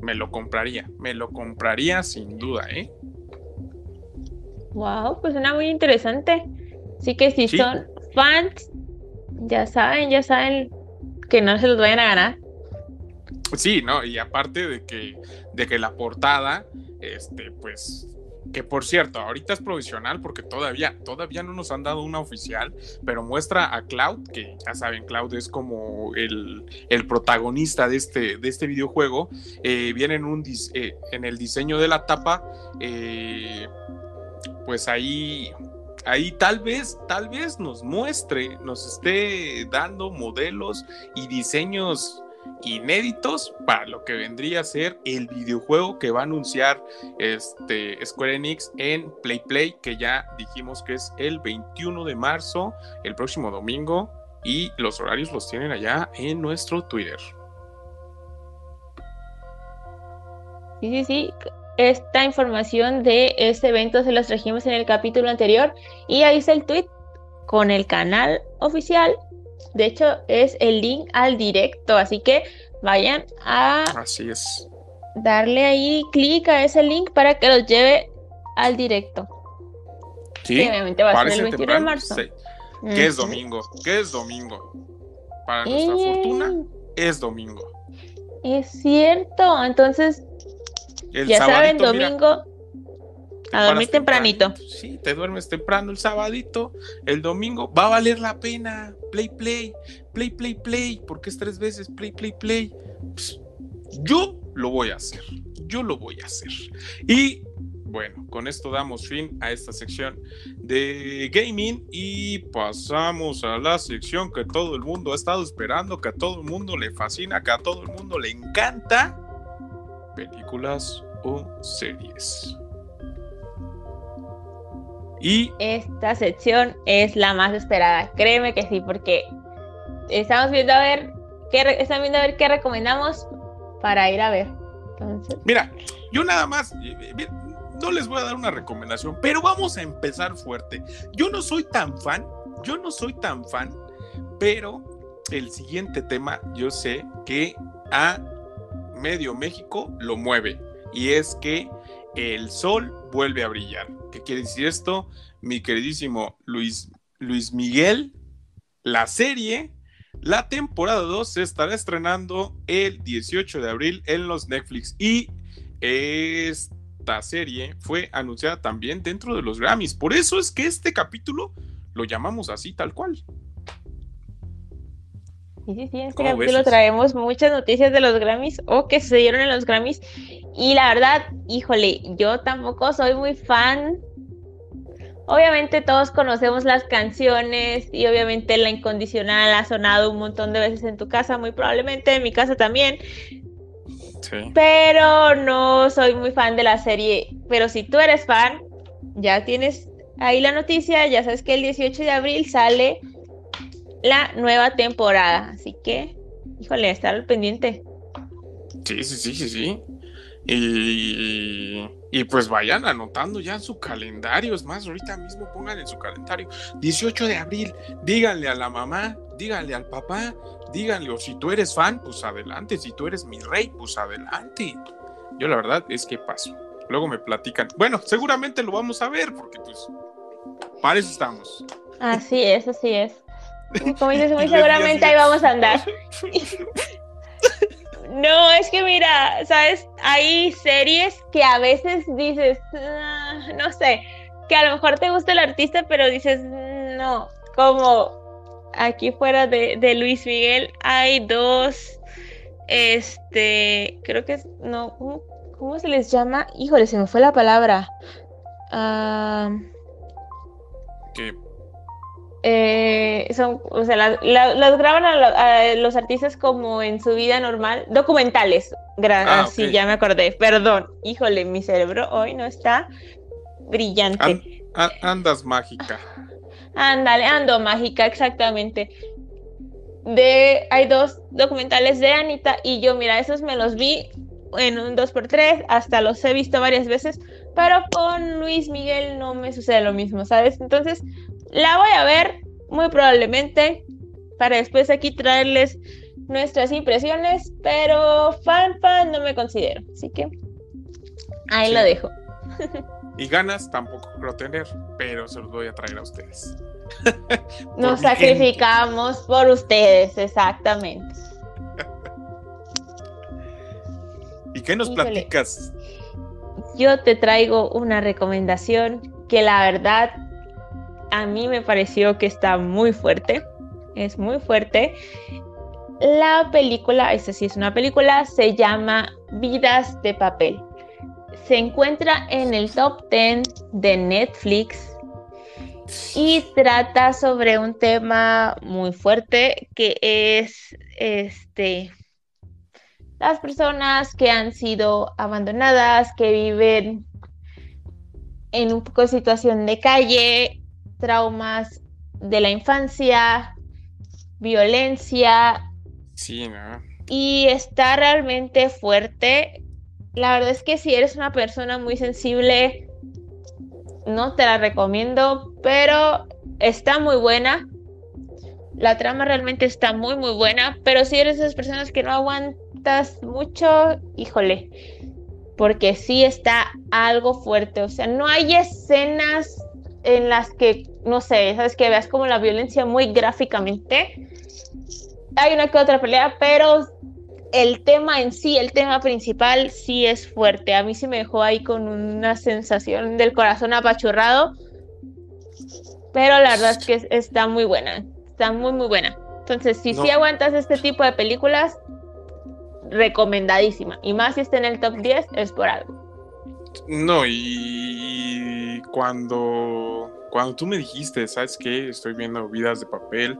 me lo compraría, me lo compraría sin duda, ¿eh? Wow, pues suena muy interesante. Así que si son fans, ya saben, ya saben que no se los vayan a ganar. Sí, no, y aparte de que, de que la portada, este, pues que por cierto, ahorita es provisional porque todavía, todavía no nos han dado una oficial, pero muestra a Cloud, que ya saben, Cloud es como el, protagonista de este, de este videojuego, eh, viene en, un, eh, en el diseño de la tapa, eh, pues ahí ahí tal vez, tal vez nos muestre, nos esté dando modelos y diseños inéditos para lo que vendría a ser el videojuego que va a anunciar este Square Enix en Play Play, que ya dijimos que es el 21 de marzo, el próximo domingo, y los horarios los tienen allá en nuestro Twitter. Sí, sí, sí. Esta información de este evento se las trajimos en el capítulo anterior y ahí está el tweet con el canal oficial de hecho, es el link al directo, así que vayan a así es. darle ahí clic a ese link para que los lleve al directo. Sí, obviamente va a ser el 21 de marzo. ¿Qué es domingo? ¿Qué es domingo? para nuestra fortuna, es domingo. Es cierto, entonces, ya saben, domingo, a dormir tempranito. Sí, te duermes temprano el sabadito, el domingo va a valer la pena. Play, play, play, play, play, porque es tres veces play, play, play. Pues, yo lo voy a hacer, yo lo voy a hacer. Y bueno, con esto damos fin a esta sección de gaming y pasamos a la sección que todo el mundo ha estado esperando, que a todo el mundo le fascina, que a todo el mundo le encanta. Películas o series. Y esta sección es la más esperada, créeme que sí, porque estamos viendo a ver qué están viendo a ver qué recomendamos para ir a ver. Mira, yo nada más no les voy a dar una recomendación, pero vamos a empezar fuerte. Yo no soy tan fan, yo no soy tan fan, pero el siguiente tema yo sé que a medio México lo mueve y es que el sol vuelve a brillar. ¿Qué quiere decir esto? Mi queridísimo Luis, Luis Miguel, la serie, la temporada 2 se estará estrenando el 18 de abril en los Netflix y es esta serie fue anunciada también dentro de los Grammys. Por eso es que este capítulo lo llamamos así, tal cual. Sí, sí, sí, en este capítulo traemos muchas noticias de los Grammys o que sucedieron en los Grammys. Y la verdad, híjole, yo tampoco soy muy fan. Obviamente todos conocemos las canciones y obviamente la incondicional ha sonado un montón de veces en tu casa, muy probablemente en mi casa también. Pero no soy muy fan de la serie. Pero si tú eres fan, ya tienes ahí la noticia, ya sabes que el 18 de abril sale la nueva temporada. Así que, híjole, estar al pendiente. Sí, sí, sí, sí, sí. Y, y, pues vayan anotando ya en su calendario. Es más, ahorita mismo pongan en su calendario. 18 de abril, díganle a la mamá, díganle al papá, díganle, o si tú eres fan, pues adelante, si tú eres mi rey, pues adelante. Yo la verdad es que paso. Luego me platican. Bueno, seguramente lo vamos a ver, porque pues para eso estamos. Así es, así es. Como dices, muy seguramente ahí vamos a andar. No, es que mira, sabes, hay series que a veces dices, ah, no sé, que a lo mejor te gusta el artista, pero dices, no, como aquí fuera de, Luis Miguel hay dos, este, creo que es, no, ¿cómo, se les llama? Híjole, se me fue la palabra. ¿Qué? Eh, son, o sea, las graban a, los artistas como en su vida normal, documentales. Ah, sí, ya me acordé. Perdón, híjole, mi cerebro hoy no está brillante. andas mágica. Ándale, ando mágica, exactamente. De, hay dos documentales de Anita y yo, mira, esos me los vi en un 2x3, hasta los he visto varias veces, pero con Luis Miguel no me sucede lo mismo, ¿sabes? Entonces, la voy a ver muy probablemente para después aquí traerles nuestras impresiones, pero fan fan no me considero, así que ahí lo dejo. Y ganas tampoco creo tener, pero se los voy a traer a ustedes. Nos sacrificamos por ustedes, exactamente. ¿Y qué nos platicas? Yo te traigo una recomendación que la verdad a mí me pareció que está muy fuerte. Es muy fuerte. La película, esta sí es una película, se llama Vidas de Papel se encuentra en el top 10 de Netflix y trata sobre un tema muy fuerte que es este las personas que han sido abandonadas, que viven en un poco situación de calle, traumas de la infancia, violencia. Sí, ¿no? Y está realmente fuerte la verdad es que si eres una persona muy sensible, no te la recomiendo, pero está muy buena. La trama realmente está muy, muy buena, pero si eres de esas personas que no aguantas mucho, híjole, porque sí está algo fuerte. O sea, no hay escenas en las que, no sé, sabes que veas como la violencia muy gráficamente, hay una que otra pelea, pero el tema en sí, el tema principal, sí es fuerte. A mí sí me dejó ahí con una sensación del corazón apachurrado. Pero la verdad es que está muy buena. Está muy, muy buena. Entonces, si sí aguantas este tipo de películas, recomendadísima. Y más si está en el top 10, es por algo. No, y cuando cuando tú me dijiste, ¿sabes qué? Estoy viendo vidas de papel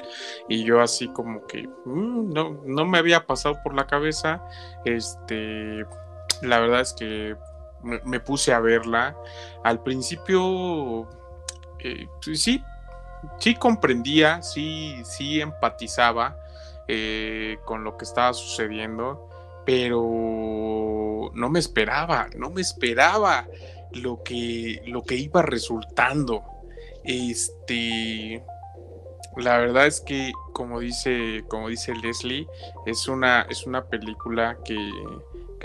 y yo así como que mm, no, no me había pasado por la cabeza, este, la verdad es que me, puse a verla. Al principio, eh, pues sí, sí comprendía, sí, sí empatizaba eh, con lo que estaba sucediendo, pero no me esperaba, no me esperaba lo que, lo que iba resultando. Este, la verdad es que, como dice, como dice Leslie, es una, es una película que,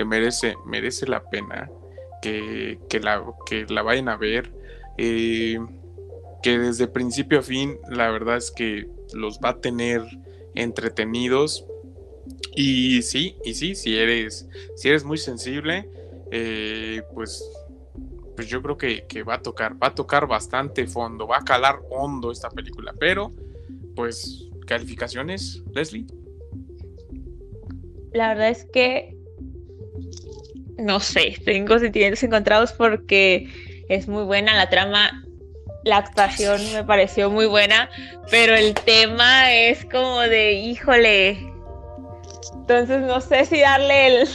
merece, merece la pena que, la, que la vayan a ver. Eh, que desde principio a fin, la verdad es que los va a tener entretenidos. Y sí, y sí, si eres, si eres muy sensible, eh, pues pues yo creo que, va a tocar, va a tocar bastante fondo, va a calar hondo esta película, pero pues calificaciones, Leslie. La verdad es que no sé, tengo sentimientos encontrados porque es muy buena la trama, la actuación me pareció muy buena, pero el tema es como de, híjole, entonces no sé si darle el,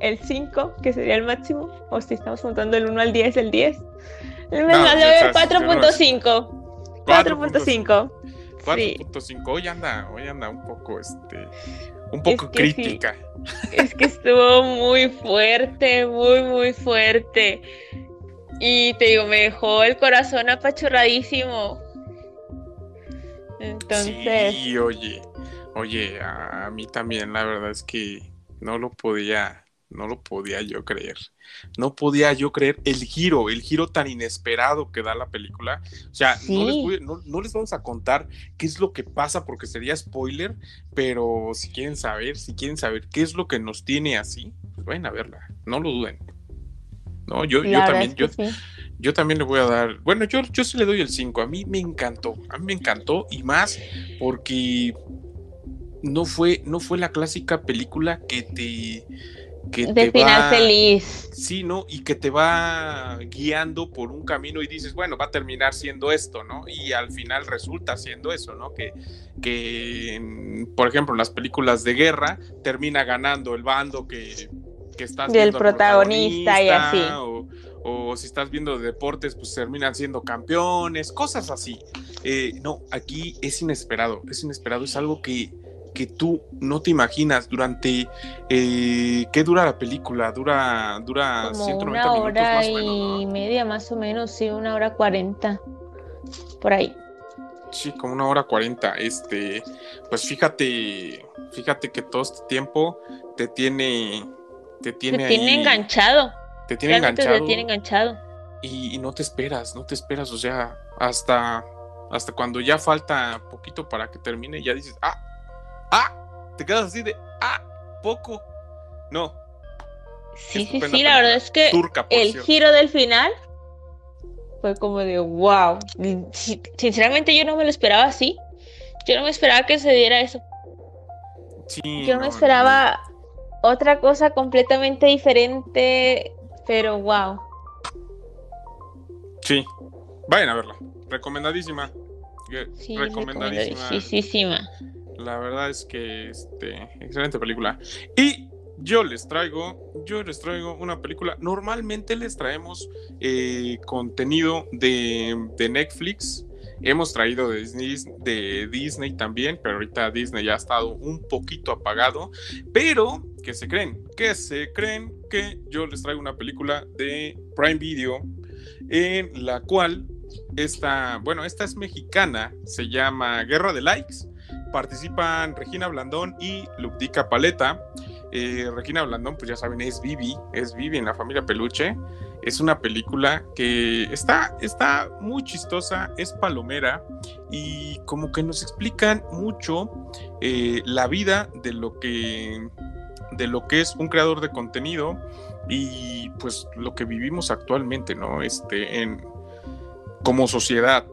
el 5, que sería el máximo, o si estamos contando el 1 al 10, el 10. Me no, 4.5. 4.5. 4.5. Hoy anda, hoy anda un poco este un poco crítica. Es que estuvo muy fuerte, muy muy fuerte. Y te digo, me dejó el corazón apachurradísimo. Entonces. Sí, oye, oye, a mí también la verdad es que no lo podía no lo podía yo creer. No podía yo creer el giro, el giro tan inesperado que da la película. O sea, no, les vamos a contar qué es lo que pasa porque sería spoiler, pero si quieren saber, si quieren saber qué es lo que nos tiene así, pues vayan a verla, no lo duden. No, yo, yo también, yo, yo también le voy a dar, bueno, yo, yo sí le doy el 5, a mí me encantó, a mí me encantó y más porque no fue, no fue la clásica película que te de final feliz. Sí, ¿no? Y que te va guiando por un camino y dices, bueno, va a terminar siendo esto, ¿no? Y al final resulta siendo eso, ¿no? Que, que por ejemplo, en las películas de guerra termina ganando el bando que, que estás Del protagonista, y así. O, si estás viendo deportes, pues terminan siendo campeones, cosas así. Eh, no, aquí es inesperado, es inesperado, es algo que que tú no te imaginas durante eh, qué dura la película dura dura Como una hora y media más o menos sí una hora cuarenta por ahí. Sí como una hora cuarenta este pues fíjate fíjate que todo este tiempo te tiene te tiene, te tiene enganchado te tiene enganchado te tiene enganchado. y, y no te esperas no te esperas o sea hasta hasta cuando ya falta poquito para que termine ya dices ah ah, te quedas así de, ah, poco. No. Sí, sí, sí, la verdad es que el giro del final fue como de, wow. Sinceramente yo no me lo esperaba así. Yo no me esperaba que se diera eso. Sí, yo no, me esperaba otra cosa completamente diferente, pero wow. Sí, vayan a verla. Recomendadísima. Sí, recomendadísima. recomendadísima. La verdad es que este, excelente película. Y yo les traigo, yo les traigo una película. Normalmente les traemos eh, contenido de, de, Netflix. Hemos traído de Disney, de Disney también, pero ahorita Disney ya ha estado un poquito apagado. Pero, ¿qué se creen? ¿Qué se creen que yo les traigo una película de Prime Video en la cual esta, bueno, esta es mexicana, se llama Guerra de Likes participan Regina Blandón y Luptica Paleta. Eh, Regina Blandón, pues ya saben, es Vivi, es Vivi en la familia Peluche. es una película que está, está muy chistosa, es palomera y como que nos explican mucho eh, la vida de lo que de lo que es un creador de contenido y pues lo que vivimos actualmente, ¿no? Este, en, como sociedad,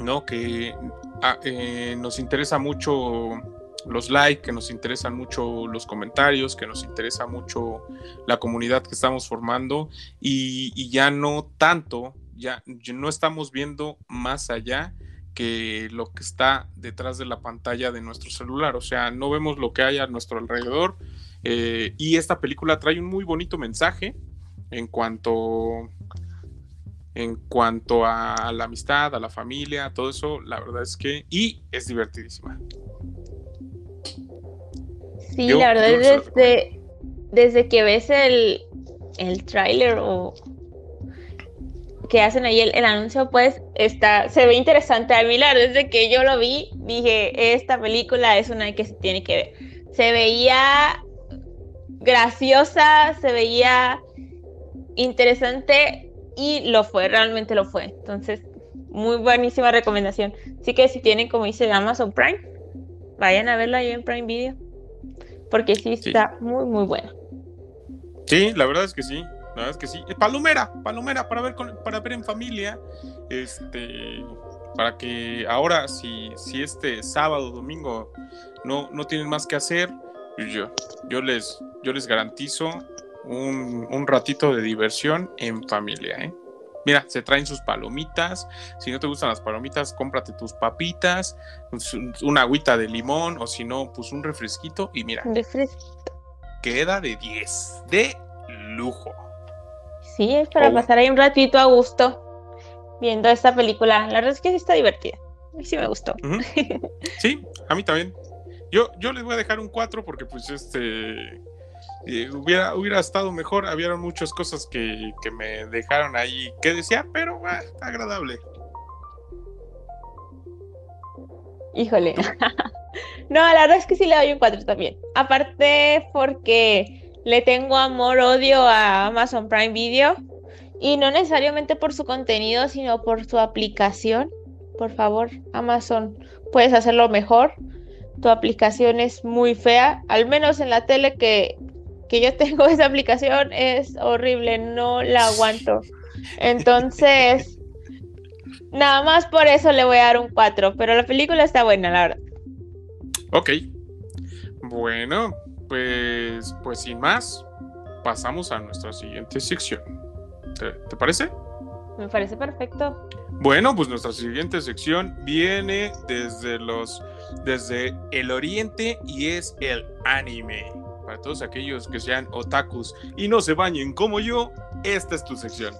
¿no? Que ah, eh, nos interesa mucho los likes, que nos interesan mucho los comentarios, que nos interesa mucho la comunidad que estamos formando. Y, ya no tanto, ya, no estamos viendo más allá que lo que está detrás de la pantalla de nuestro celular, o sea, no vemos lo que hay a nuestro alrededor. Eh, y esta película trae un muy bonito mensaje en cuanto en cuanto a la amistad, a la familia, todo eso, la verdad es que y es divertidísima. Sí, la verdad es desde, desde que ves el, el tráiler o que hacen ahí el, anuncio, pues está, se ve interesante. A mí, la verdad, desde que yo lo vi, dije, esta película es una que se tiene que ver. Se veía graciosa, se veía interesante y lo fue, realmente lo fue. Entonces, muy buenísima recomendación. Así que si tienen, como dice Amazon Prime, vayan a verlo ahí en Prime Video porque sí está muy, muy bueno. Sí, la verdad es que sí. La verdad es que sí. Eh, palomera, palomera para ver para ver en familia. Este para que ahora si, si este sábado, domingo no, no tienen más que hacer, yo, yo les, yo les garantizo un, un ratito de diversión en familia, ¿eh? Mira, se traen sus palomitas. Si no te gustan las palomitas, cómprate tus papitas, una agüita de limón o si no, pues un refresquito y mira. Queda de 10, de lujo. Sí, es para oh. pasar ahí un ratito a gusto viendo esta película. La verdad es que sí está divertida. Sí me gustó. Sí, a mí también. Yo, yo les voy a dejar un 4 porque pues este hubiera, hubiera estado mejor, había muchas cosas que, me dejaron ahí que decía, pero agradable. Híjole. no, la verdad es que sí le doy un 4 también. Aparte porque le tengo amor-odio a Amazon Prime Video. Y no necesariamente por su contenido, sino por su aplicación. Por favor, Amazon, puedes hacerlo mejor. Tu aplicación es muy fea, al menos en la tele que que yo tengo esa aplicación es horrible, no la aguanto. Entonces, nada más por eso le voy a dar un 4, pero la película está buena, la verdad. Ok. Bueno, pues, pues sin más, pasamos a nuestra siguiente sección. ¿Te, parece? Me parece perfecto. Bueno, pues nuestra siguiente sección viene desde los desde el oriente y es el anime para todos aquellos que sean otakus y no se bañen como yo, esta es tu sección.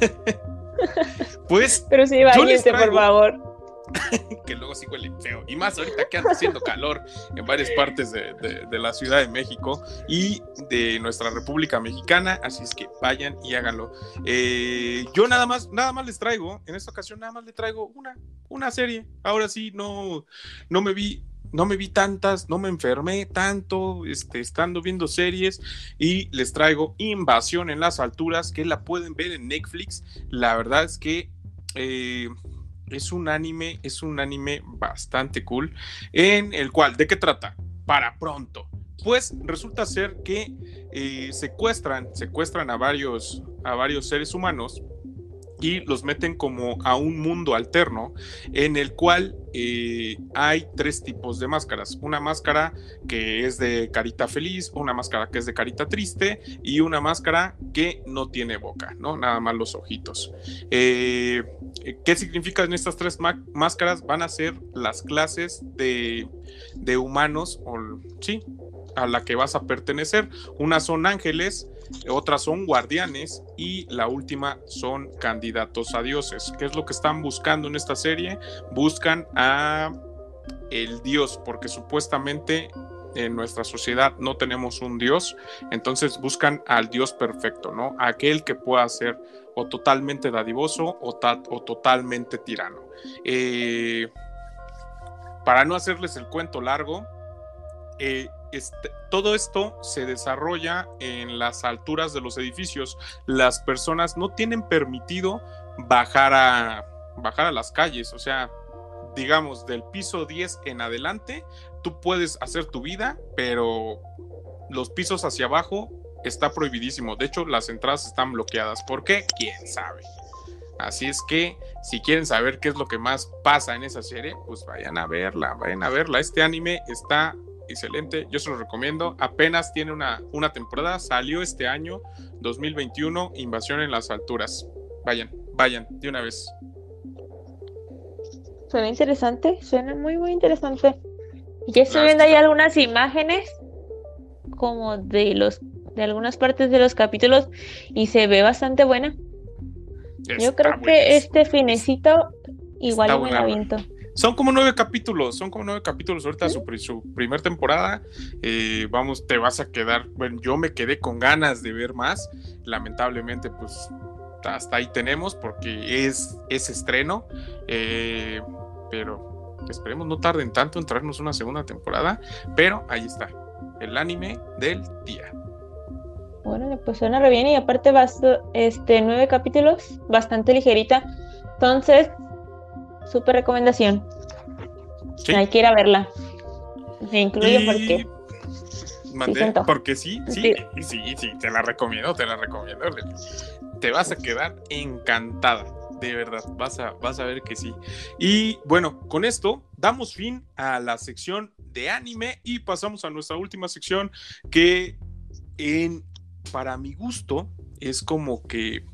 pues. Pero sí, bañense, por favor. que luego sí huele feo. Y más ahorita que anda haciendo calor en varias partes de, la Ciudad de México y de nuestra República Mexicana. Así es que vayan y háganlo. Eh, yo nada más, nada más les traigo, en esta ocasión nada más le traigo una, una serie. Ahora sí, no, no me vi no me vi tantas, no me enfermé tanto, este, estando viendo series y les traigo Invasión en las Alturas, que la pueden ver en Netflix. La verdad es que eh, es un anime, es un anime bastante cool, en el cual, ¿de qué trata? Para pronto. Pues resulta ser que eh, secuestran, secuestran a varios, a varios seres humanos y los meten como a un mundo alterno en el cual eh, hay tres tipos de máscaras. Una máscara que es de carita feliz, una máscara que es de carita triste y una máscara que no tiene boca, ¿no? Nada más los ojitos. Eh, ¿Qué significan estas tres máscaras? Van a ser las clases de, de humanos, o, sí, a la que vas a pertenecer. Unas son ángeles, otras son guardianes y la última son candidatos a dioses. ¿Qué es lo que están buscando en esta serie? Buscan a el dios, porque supuestamente en nuestra sociedad no tenemos un dios, entonces buscan al dios perfecto, ¿no? Aquel que pueda ser o totalmente dadivoso o, o totalmente tirano. Eh, para no hacerles el cuento largo, eh, este, todo esto se desarrolla en las alturas de los edificios. Las personas no tienen permitido bajar a, bajar a las calles, o sea, digamos, del piso 10 en adelante, tú puedes hacer tu vida, pero los pisos hacia abajo está prohibidísimo. De hecho, las entradas están bloqueadas. ¿Por qué? ¿Quién sabe? Así es que si quieren saber qué es lo que más pasa en esa serie, pues vayan a verla, vayan a verla. Este anime está excelente, yo se lo recomiendo. Apenas tiene una, una temporada, salió este año 2021, Invasión en las Alturas. Vayan, vayan, de una vez. Suena interesante, suena muy, muy interesante. Ya estoy viendo ahí algunas imágenes como de los de algunas partes de los capítulos y se ve bastante buena. Yo creo que este finecito igual me la viento. Son como nueve capítulos, son como nueve capítulos ahorita su, su primer temporada. Eh, vamos, te vas a quedar, bueno, yo me quedé con ganas de ver más. Lamentablemente, pues hasta ahí tenemos porque es, es estreno. Eh, pero esperemos no tarden tanto en traernos una segunda temporada. Pero ahí está, el anime del día. Bueno, pues suena re bien y aparte vas este nueve capítulos, bastante ligerita. Entonces, súper recomendación. Hay que ir a verla. Me incluye porque. porque sí, sí, sí, sí, te la recomiendo, te la recomiendo. Te vas a quedar encantada, de verdad, vas a, vas a ver que sí. Y bueno, con esto damos fin a la sección de anime y pasamos a nuestra última sección que en para mi gusto es como que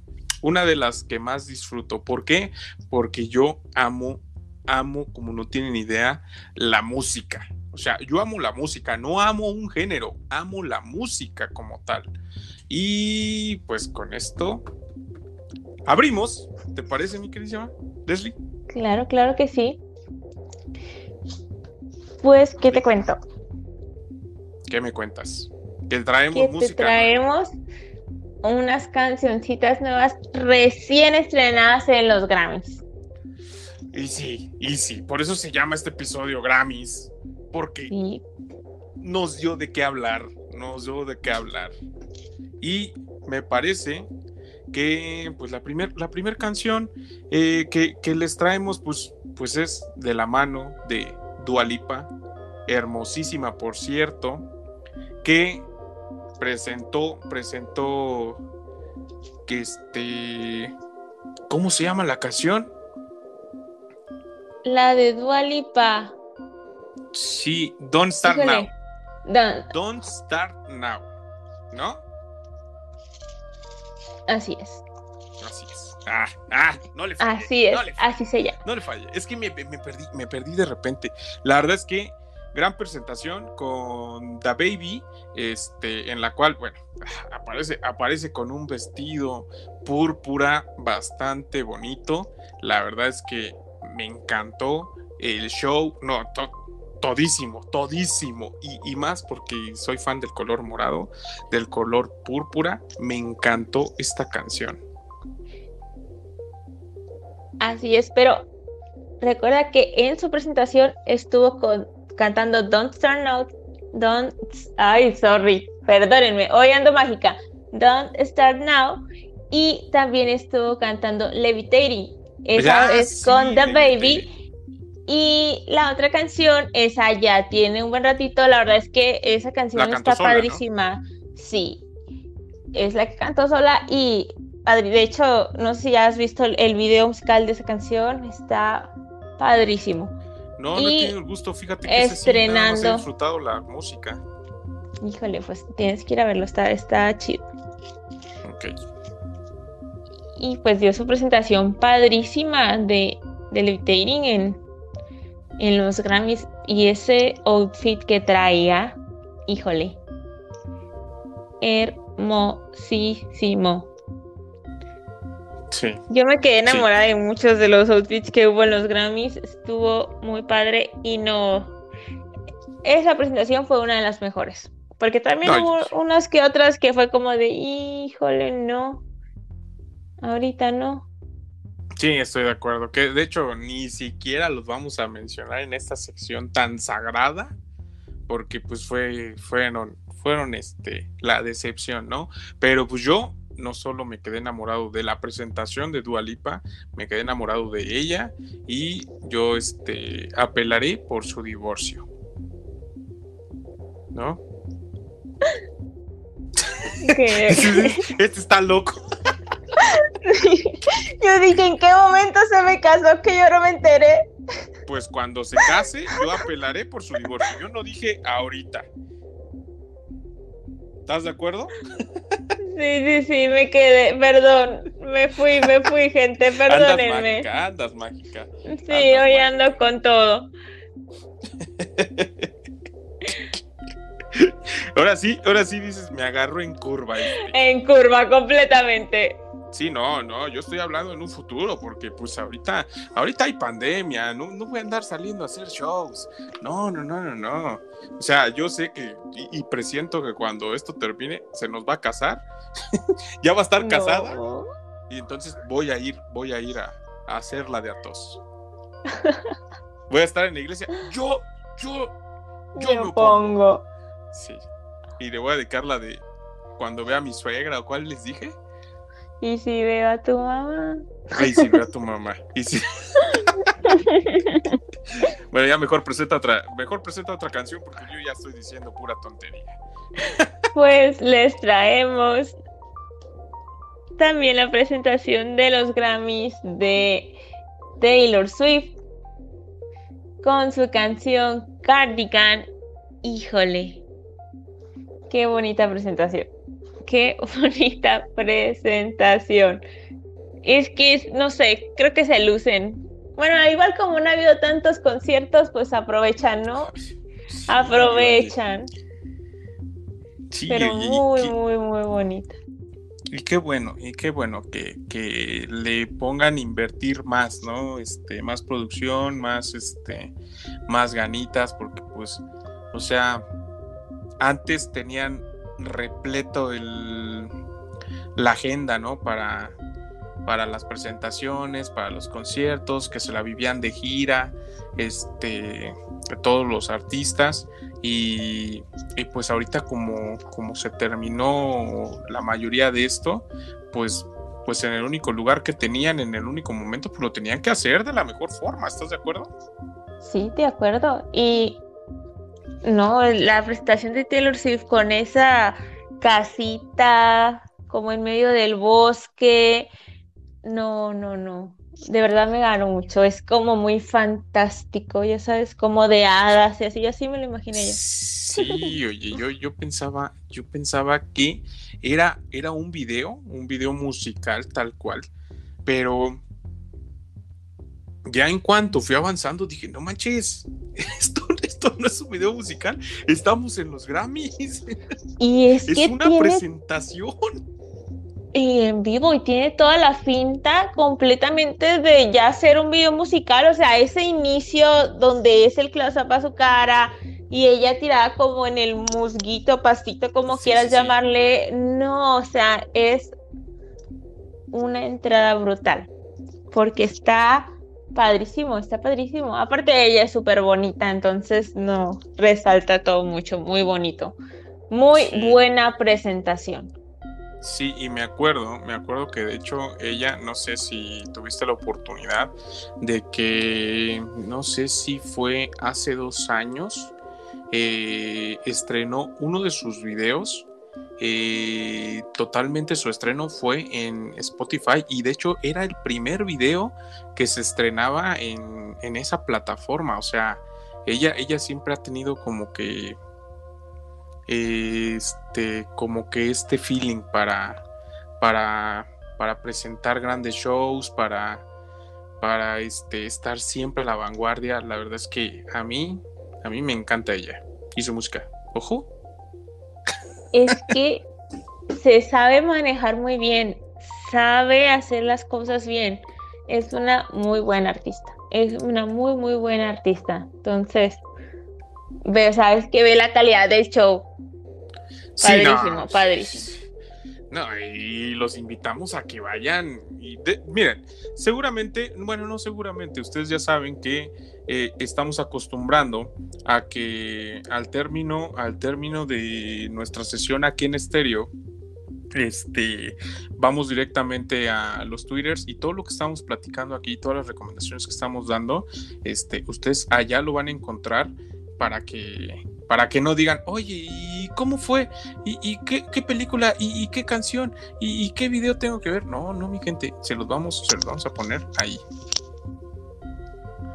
una de las que más disfruto. ¿Por qué? Porque yo amo, amo, como no tienen idea, la música. O sea, yo amo la música, no amo un género, amo la música como tal. Y pues con esto abrimos. ¿Te parece, mi querida Leslie? Claro, claro que sí. Pues, ¿qué te cuento? ¿Qué me cuentas? Que traemos música. traemos unas cancioncitas nuevas recién estrenadas en los Grammys. Y sí, y sí, por eso se llama este episodio Grammys, porque nos dio de qué hablar, nos dio de qué hablar. Y me parece que pues la primera la primer canción eh, que, que, les traemos pues, pues es de la mano de Dualipa, hermosísima por cierto, que presentó, presentó que este, ¿cómo se llama la canción? La de Dualipa. Sí, Don't Start Now. Don't. Start Now, ¿no? Así es. Así es. Ah, ah, no le falle. Así es, así se llama. No le falle. Es que me, me, perdí, me perdí de repente. La verdad es que gran presentación con The Baby, este, en la cual, bueno, aparece, aparece con un vestido púrpura bastante bonito. La verdad es que me encantó el show, no, todísimo, todísimo, y, y, más porque soy fan del color morado, del color púrpura, me encantó esta canción. Así es, pero recuerda que en su presentación estuvo con cantando Don't Start Now, Don't, ay, sorry, perdónenme, hoy ando mágica, Don't Start Now, y también estuvo cantando Levitating, esa es con The Baby, y la otra canción, esa ya tiene un buen ratito, la verdad es que esa canción está padrísima, sí, es la que cantó sola y de hecho, no sé si has visto el video musical de esa canción, está padrísimo. No, no he tenido el gusto, fíjate que estrenando. Ese he disfrutado la música. Híjole, pues tienes que ir a verlo, está, está chido. Ok. Y pues dio su presentación padrísima de, de Levitating en, en los Grammys y ese outfit que traía, híjole, hermosísimo. Yo me quedé enamorada de muchos de los outfits que hubo en los Grammys. Estuvo muy padre y no. Esa presentación fue una de las mejores. Porque también hubo unas que otras que fue como de, híjole, no. Ahorita no. Sí, estoy de acuerdo. Que de hecho ni siquiera los vamos a mencionar en esta sección tan sagrada. porque pues fue, fueron, fueron este, la decepción, ¿no? Pero pues yo no solo me quedé enamorado de la presentación de Dualipa, me quedé enamorado de ella y yo este, apelaré por su divorcio. ¿No? este está loco. Yo dije, ¿en qué momento se me casó que yo no me enteré? Pues cuando se case, yo apelaré por su divorcio. Yo no dije ahorita. ¿Estás de acuerdo? Sí, sí, sí, me quedé. Perdón, me fui, me fui, gente, perdónenme. Andas mágica, andas mágica. Sí, hoy ando con todo. Ahora sí, ahora sí dices, me agarro en curva. En curva, completamente. Sí, no, no, yo estoy hablando en un futuro, porque pues ahorita, ahorita hay pandemia, no, no voy a andar saliendo a hacer shows. No, no, no, no, no. O sea, yo sé que, y, presiento que cuando esto termine, se nos va a casar, ya va a estar casada, y entonces voy a ir, voy a ir a, a hacerla de Atos. voy a estar en la iglesia. Yo, yo, yo, me pongo. Sí. Y le voy a dedicar la de cuando vea a mi suegra o cuál les dije. ¿Y si veo a tu mamá? Ay, si veo a tu mamá. Y si... bueno, ya mejor presenta otra, mejor presenta otra canción porque yo ya estoy diciendo pura tontería. pues les traemos también la presentación de los Grammys de Taylor Swift con su canción Cardigan. Híjole, qué bonita presentación. Qué bonita presentación. Es que, no sé, creo que se lucen. Bueno, igual como no ha habido tantos conciertos, pues aprovechan, ¿no? aprovechan. Sí, Pero muy, muy, muy bonita. Y qué bueno, y qué bueno que, que, le pongan invertir más, ¿no? Este, más producción, más, este, más ganitas, porque pues, o sea, antes tenían repleto el, la agenda, ¿no? Para, para las presentaciones, para los conciertos, que se la vivían de gira, este, todos los artistas. Y, pues ahorita como, como se terminó la mayoría de esto, pues, pues en el único lugar que tenían, en el único momento, pues lo tenían que hacer de la mejor forma, ¿estás de acuerdo? Sí, de acuerdo. Y no, la presentación de Taylor Swift con esa casita como en medio del bosque. No, no, no. De verdad me ganó mucho. Es como muy fantástico, ya sabes, como de hadas y así. así me lo imaginé yo. Sí, oye, yo, yo pensaba, yo pensaba que era, era un video, un video musical tal cual, pero ya en cuanto fui avanzando dije, no manches, esto, esto no es un video musical, estamos en los Grammys. Y es, es una presentación. en vivo y tiene toda la finta completamente de ya ser un video musical, o sea, ese inicio donde es el close-up a su cara y ella tirada como en el musguito, pastito, como quieras llamarle, no, o sea, es una entrada brutal, porque está padrísimo, está padrísimo. Aparte ella es súper bonita, entonces no, resalta todo mucho, muy bonito. Muy buena presentación. Sí, y me acuerdo, me acuerdo que de hecho ella, no sé si tuviste la oportunidad de que, no sé si fue hace dos años, eh, estrenó uno de sus videos eh, totalmente su estreno fue en Spotify y de hecho era el primer video que se estrenaba en, esa plataforma. O sea, ella, ella siempre ha tenido como que este como que este feeling para para para presentar grandes shows para para este estar siempre a la vanguardia. La verdad es que a mí a mí me encanta ella y su música. Ojo es que se sabe manejar muy bien, sabe hacer las cosas bien. Es una muy buena artista. Es una muy, muy buena artista. Entonces, ve, sabes que ve la calidad del show. Padrísimo, padrísimo. No, y los invitamos a que vayan. Y miren, seguramente, bueno, no seguramente, ustedes ya saben que eh, estamos acostumbrando a que al término, al término de nuestra sesión aquí en estéreo, este, vamos directamente a los twitters y todo lo que estamos platicando aquí, todas las recomendaciones que estamos dando, este, ustedes allá lo van a encontrar para que para que no digan, oye, ¿y cómo fue? ¿Y, qué, película? ¿Y, qué canción? ¿Y, qué video tengo que ver? No, no, mi gente, se los vamos, se los vamos a poner ahí.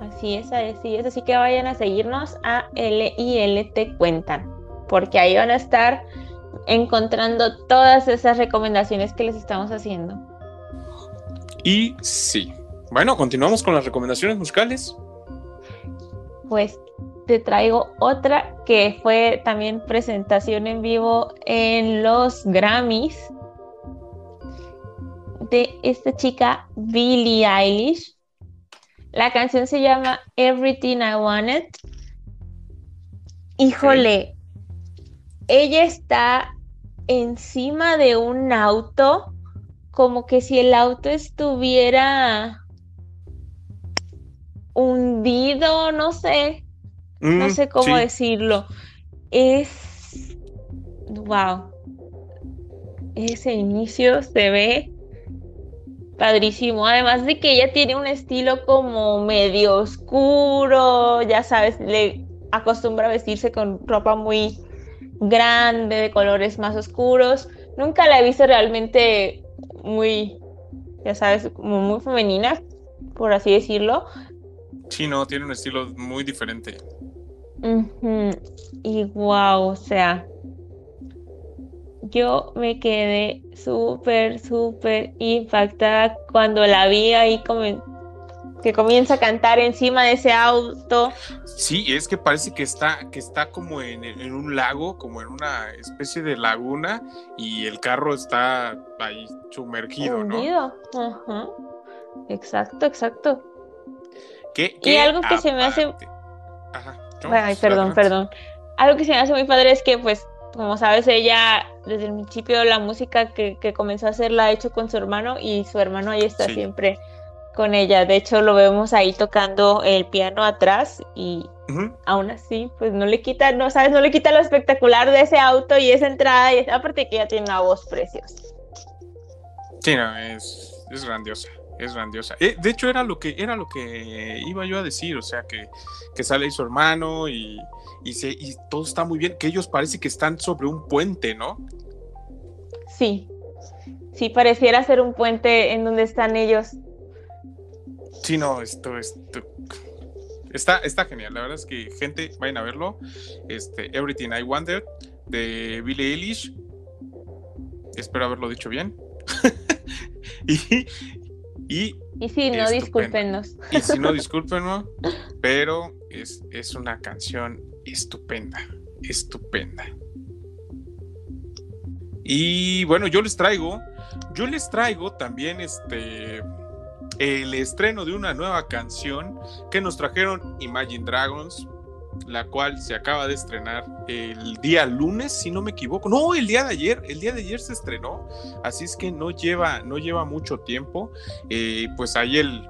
Así es, así es, así que vayan a seguirnos a LIL Te Cuentan, porque ahí van a estar encontrando todas esas recomendaciones que les estamos haciendo. Y sí, bueno, continuamos con las recomendaciones musicales. Pues te traigo otra que fue también presentación en vivo en los Grammys de esta chica Billie Eilish. La canción se llama Everything I Wanted. Híjole, ella está encima de un auto, como que si el auto estuviera hundido, no sé, no mm, sé cómo decirlo. Es. ¡Wow! Ese inicio se ve padrísimo. Además de que ella tiene un estilo como medio oscuro, ya sabes, le acostumbra a vestirse con ropa muy grande, de colores más oscuros. Nunca la he visto realmente muy, ya sabes, como muy femenina, por así decirlo. Sí, no, tiene un estilo muy diferente. Y wow, o sea, yo me quedé súper, súper impactada cuando la vi ahí como que comienza a cantar encima de ese auto. Sí, es que parece que está, que está como en, un lago, como en una especie de laguna, y el carro está ahí sumergido, ¿no? Exacto, exacto. y algo que se me hace. Ajá. Ay, perdón, perdón. Algo que se me hace muy padre es que, pues, como sabes, ella desde el principio la música que, comenzó a hacer la ha hecho con su hermano y su hermano ahí está siempre con ella. De hecho, lo vemos ahí tocando el piano atrás y aún así, pues no le quita, no sabes, no le quita lo espectacular de ese auto y esa entrada y aparte que ella tiene una voz preciosa. Sí, no, es, es grandiosa es grandiosa. Eh, de hecho, era lo que era lo que iba yo a decir, o sea, que, que sale ahí su hermano y, y, se, y todo está muy bien, que ellos parece que están sobre un puente, ¿no? Sí, sí, pareciera ser un puente en donde están ellos. Sí, no, esto, esto está, está genial, la verdad es que gente, vayan a verlo, este, Everything I Wanted, de Billie Eilish, espero haberlo dicho bien. y, y, si no, discúlpenos. Y si no, discúlpenos, pero es, es una canción estupenda, estupenda. Y bueno, yo les traigo, yo les traigo también este el estreno de una nueva canción que nos trajeron Imagine Dragons, la cual se acaba de estrenar el día lunes, si no me equivoco. No, el día de ayer, el día de ayer se estrenó, así es que no lleva, no lleva mucho tiempo. Eh, pues ahí el,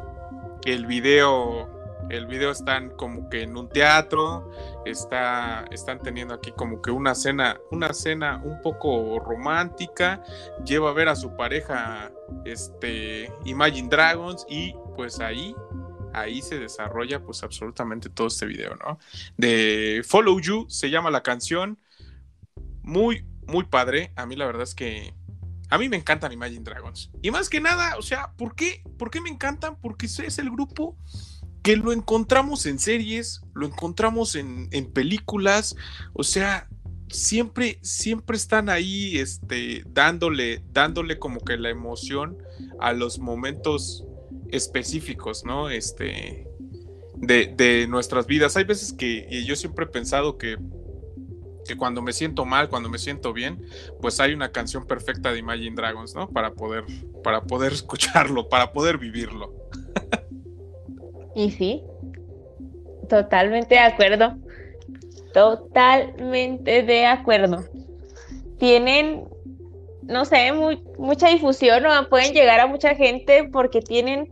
el video, el video están como que en un teatro, está, están teniendo aquí como que una cena, una cena un poco romántica. Lleva a ver a su pareja, este, Imagine Dragons y pues ahí ahí se desarrolla pues absolutamente todo este video, ¿no? De Follow You se llama la canción, muy, muy padre, a mí la verdad es que a mí me encantan Imagine Dragons. Y más que nada, o sea, ¿por qué? ¿Por qué me encantan? Porque es el grupo que lo encontramos en series, lo encontramos en, en películas, o sea, siempre, siempre están ahí, este, dándole, dándole como que la emoción a los momentos específicos, ¿no? Este, de, nuestras vidas. Hay veces que yo siempre he pensado que, que cuando me siento mal, cuando me siento bien, pues hay una canción perfecta de Imagine Dragons, ¿no? Para poder, para poder escucharlo, para poder vivirlo. Y sí, totalmente de acuerdo. Totalmente de acuerdo. Tienen no sé, mucha difusión o pueden llegar a mucha gente porque tienen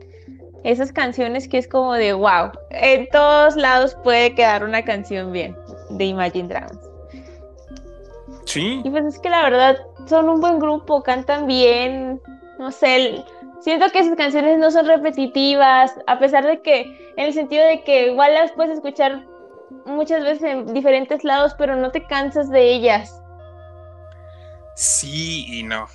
esas canciones que es como de wow, en todos lados puede quedar una canción bien de Imagine Dragons. Sí. Y pues es que la verdad son un buen grupo, cantan bien, no sé, siento que esas canciones no son repetitivas, a pesar de que, en el sentido de que igual las puedes escuchar muchas veces en diferentes lados, pero no te cansas de ellas. Sí y no.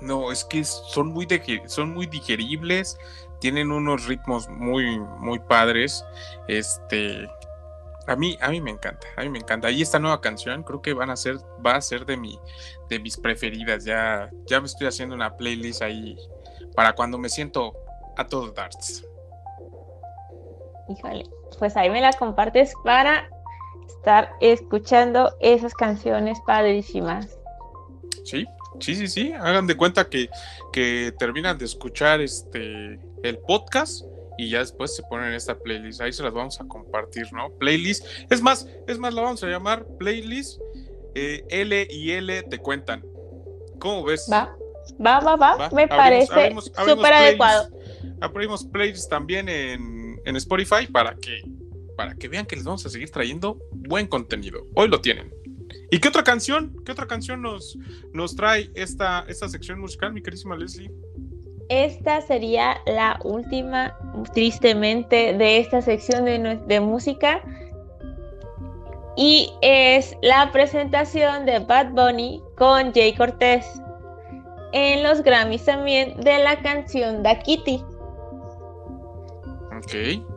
No, es que son muy, son muy digeribles, tienen unos ritmos muy, muy padres. Este, a mí, a mí me encanta, a mí me encanta. Y esta nueva canción creo que van a ser, va a ser de mi, de mis preferidas. Ya, ya me estoy haciendo una playlist ahí para cuando me siento a todos darts. Híjole, pues ahí me la compartes para estar escuchando esas canciones padrísimas. Sí, sí, sí, sí. Hagan de cuenta que, que terminan de escuchar este el podcast y ya después se ponen esta playlist. Ahí se las vamos a compartir, ¿no? Playlist. Es más, es más, la vamos a llamar playlist eh, L y L te cuentan. ¿Cómo ves? Va, va, va, va. Me parece súper adecuado. Abrimos playlist también en, en Spotify para que, para que vean que les vamos a seguir trayendo buen contenido. Hoy lo tienen. ¿Y qué otra canción? ¿Qué otra canción nos, nos trae esta, esta sección musical, mi querísima Leslie? Esta sería la última, tristemente, de esta sección de, música. Y es la presentación de Bad Bunny con Jay Cortés en los Grammys también de la canción Da Kitty. Ok.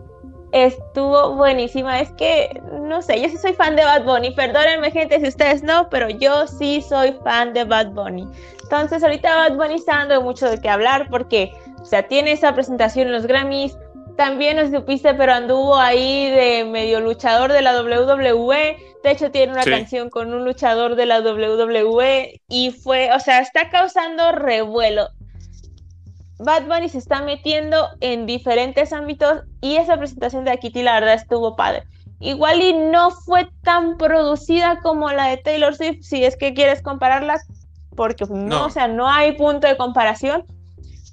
Estuvo buenísima. Es que, no sé, yo sí soy fan de Bad Bunny. Perdónenme, gente, si ustedes no, pero yo sí soy fan de Bad Bunny. Entonces, ahorita Bad Bunny está dando mucho de qué hablar porque, o sea, tiene esa presentación en los Grammys. También no supiste, pero anduvo ahí de medio luchador de la WWE. De hecho, tiene una canción con un luchador de la WWE y fue, o sea, está causando revuelo. Bad Bunny se está metiendo en diferentes ámbitos y esa presentación de Akiti la verdad estuvo padre. Igual y no fue tan producida como la de Taylor Swift, si es que quieres compararla, porque no, o sea, no hay punto de comparación.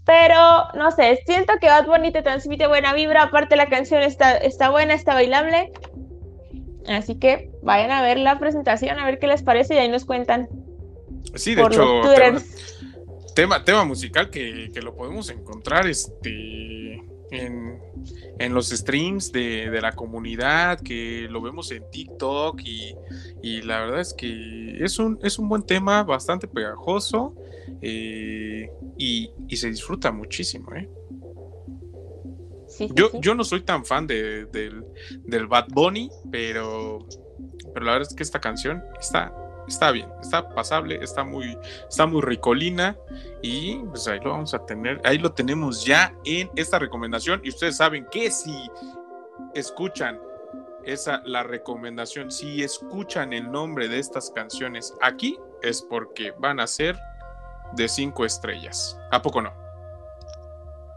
Pero no sé, siento que Bad Bunny te transmite buena vibra. Aparte, la canción está, está buena, está bailable. Así que vayan a ver la presentación, a ver qué les parece y ahí nos cuentan. Sí, de hecho, tema, tema, musical que, que, lo podemos encontrar este, en, en los streams de, la comunidad, que lo vemos en TikTok y, la verdad es que es un, es un buen tema, bastante pegajoso eh, y, se disfruta muchísimo. ¿eh? yo, yo no soy tan fan de, del, del Bad Bunny, pero, pero la verdad es que esta canción está está bien, está pasable, está muy, está muy ricolina y pues ahí lo vamos a tener, ahí lo tenemos ya en esta recomendación y ustedes saben que si escuchan esa la recomendación, si escuchan el nombre de estas canciones aquí es porque van a ser de cinco estrellas, ¿a poco no?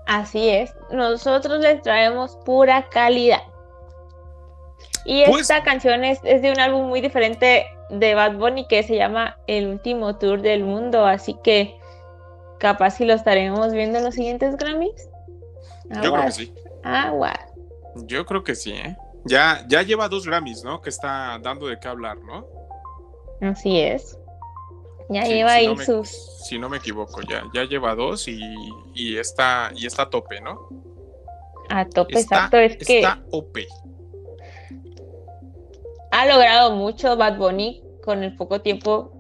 Así es, nosotros les traemos pura calidad. Y pues esta canción es, es de un álbum muy diferente de Bad Bunny que se llama El último tour del mundo, así que capaz si lo estaremos viendo en los siguientes Grammys. Yo creo que sí. Agua. Yo creo que sí, ¿eh? Ya, ya lleva dos Grammys, ¿no? Que está dando de qué hablar, ¿no? Así es. Ya lleva ahí sus. Si no me equivoco, ya, ya lleva dos y, y, está, y está a tope, ¿no? A tope, exacto. Es que. Está OP ha logrado mucho Bad Bunny con el poco tiempo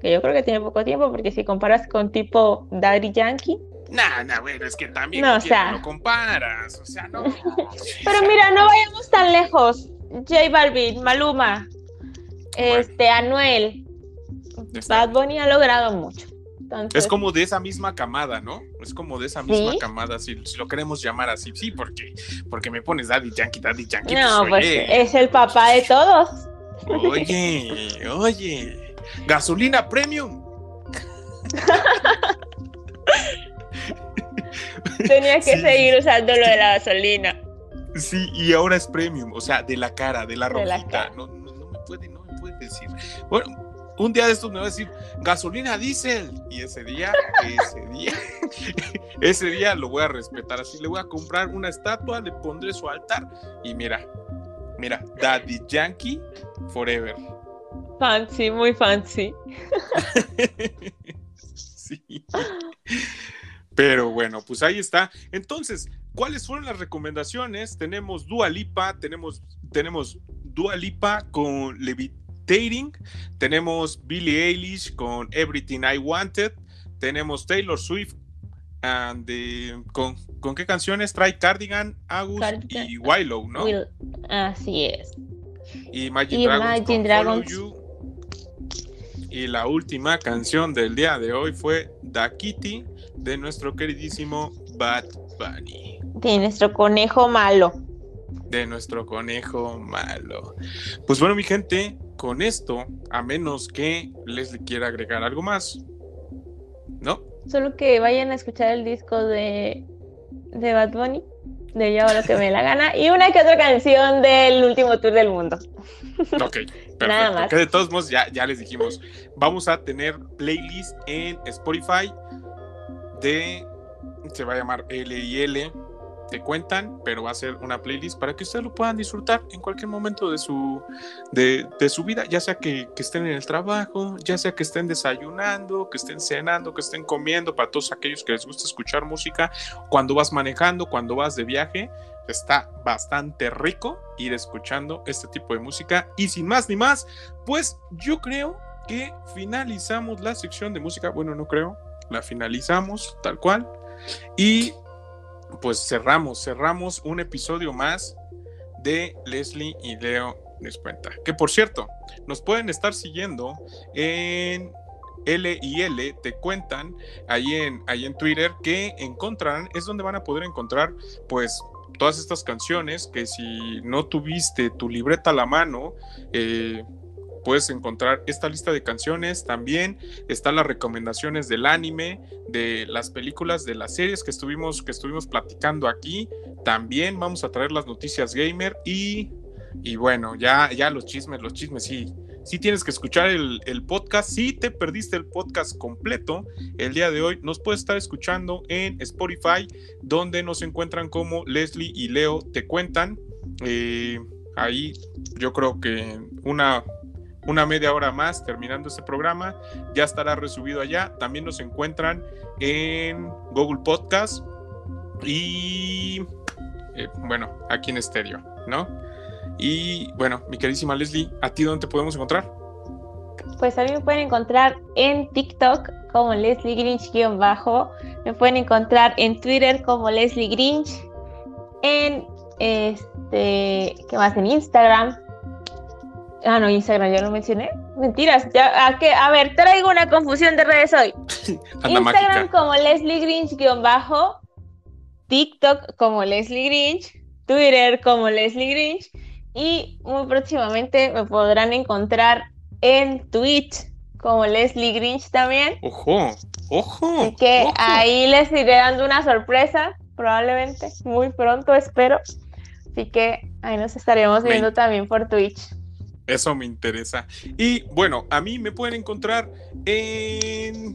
que yo creo que tiene poco tiempo porque si comparas con tipo Daddy Yankee Nah, nah, bueno, es que también no, o sea, lo comparas, o sea, no. Pero mira, no vayamos tan lejos. J Balvin, Maluma, este, Anuel. Bad Bunny ha logrado mucho es como de esa misma camada, ¿no? Es como de esa misma camada, si, lo queremos llamar así. Sí, porque, porque me pones Daddy Yankee, Daddy Yankee. No, pues, pues es el papá de todos. Oye, oye, gasolina premium. Tenía que seguir usando lo de la gasolina. Sí, y ahora es premium, o sea, de la cara, de la rojita. no, no, me puede, no me puede decir. Bueno, un día de estos me va a decir gasolina diésel y ese día, ese día, ese día lo voy a respetar así, le voy a comprar una estatua, le pondré su altar y mira, mira, Daddy Yankee Forever. Fancy, muy fancy. sí. Pero bueno, pues ahí está. Entonces, ¿cuáles fueron las recomendaciones? Tenemos Dua Lipa, tenemos, tenemos Dua Lipa con Levitating, tenemos Billie Eilish con Everything I Wanted, tenemos Taylor Swift and, con, con, qué canciones trae Cardigan, Agus y Willow, ¿no? así es. Y Imagine, Dragons, y la última canción del día de hoy fue Da Kitty de nuestro queridísimo Bad Bunny. De nuestro conejo malo. De nuestro conejo malo. Pues bueno, mi gente, con esto, a menos que Leslie quiera agregar algo más, ¿no? Solo que vayan a escuchar el disco de, de Bad Bunny, de Yo lo que me la gana, y una que otra canción del último tour del mundo. Ok, perfecto. Que de todos modos ya, ya les dijimos, vamos a tener playlist en Spotify de, se va a llamar L y L, te cuentan, pero va a ser una playlist para que ustedes lo puedan disfrutar en cualquier momento de su, de, su vida, ya sea que, que, estén en el trabajo, ya sea que estén desayunando, que estén cenando, que estén comiendo, para todos aquellos que les gusta escuchar música, cuando vas manejando, cuando vas de viaje, está bastante rico ir escuchando este tipo de música. Y sin más ni más, pues yo creo que finalizamos la sección de música. Bueno, no creo, la finalizamos tal cual. Y pues cerramos, cerramos un episodio más de Leslie y Leo les cuenta. Que por cierto, nos pueden estar siguiendo en L y L te cuentan ahí en, ahí en Twitter que encontrarán, es donde van a poder encontrar pues todas estas canciones que si no tuviste tu libreta a la mano, eh, puedes encontrar esta lista de canciones. También están las recomendaciones del anime, de las películas, de las series que estuvimos, que estuvimos platicando aquí. También vamos a traer las noticias gamer y, y bueno, ya, ya los chismes, los chismes sí si tienes que escuchar el, podcast. Si te perdiste el podcast completo el día de hoy, nos puedes estar escuchando en Spotify, donde nos encuentran como Leslie y Leo te cuentan. Eh, ahí yo creo que una, una media hora más terminando este programa ya estará resubido allá. También nos encuentran en Google Podcast y eh, bueno, aquí en estéreo, ¿no? Y bueno, mi queridísima Leslie, ¿a ti dónde te podemos encontrar? Pues a mí me pueden encontrar en TikTok como Leslie Grinch-bajo. Me pueden encontrar en Twitter como Leslie Grinch. En este, ¿qué más? En Instagram. Ah, no, Instagram ya lo mencioné. Mentiras, ya, ¿a, qué? a ver, traigo una confusión de redes hoy. Instagram como Leslie Grinch-bajo. TikTok como Leslie Grinch. Twitter como Leslie Grinch y muy próximamente me podrán encontrar en Twitch como Leslie Grinch también. Ojo, ojo. Así que ahí les iré dando una sorpresa, probablemente, muy pronto, espero. Así que ahí nos estaremos viendo también por Twitch. Eso me interesa. Y bueno, a mí me pueden encontrar en.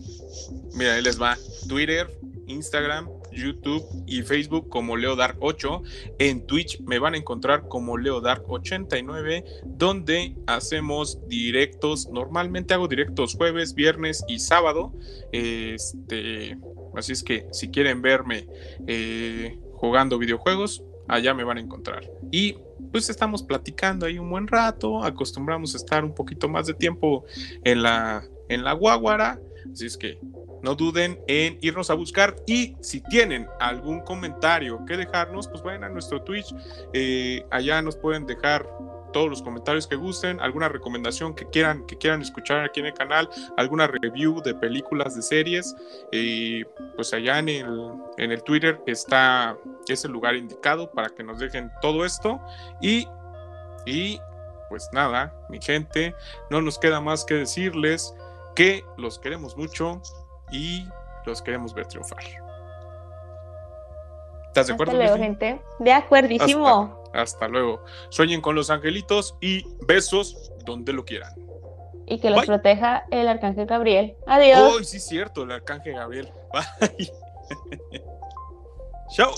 Mira, ahí les va. Twitter, Instagram, YouTube y Facebook como LeoDark8. En Twitch me van a encontrar como LeoDark89, donde hacemos directos. Normalmente hago directos jueves, viernes y sábado. Este, así es que si quieren verme eh, jugando videojuegos, allá me van a encontrar. Y pues estamos platicando ahí un buen rato, acostumbramos a estar un poquito más de tiempo en la, en la guaguara, así es que no duden en irnos a buscar. Y si tienen algún comentario que dejarnos, pues vayan a nuestro Twitch, eh, allá nos pueden dejar todos los comentarios que gusten, alguna recomendación que quieran, que quieran escuchar aquí en el canal, alguna review de películas, de series, eh, pues allá en el, en el Twitter está ese lugar indicado para que nos dejen todo esto y, y pues nada, mi gente, no nos queda más que decirles que los queremos mucho, y los queremos ver triunfar. ¿Estás de acuerdo? Hasta luego, gente. De acuerdísimo. Hasta, hasta luego. Sueñen con los angelitos y besos donde lo quieran. y que los proteja el arcángel Gabriel. Adiós. Oh, sí, cierto, el arcángel Gabriel. Bye. Chao.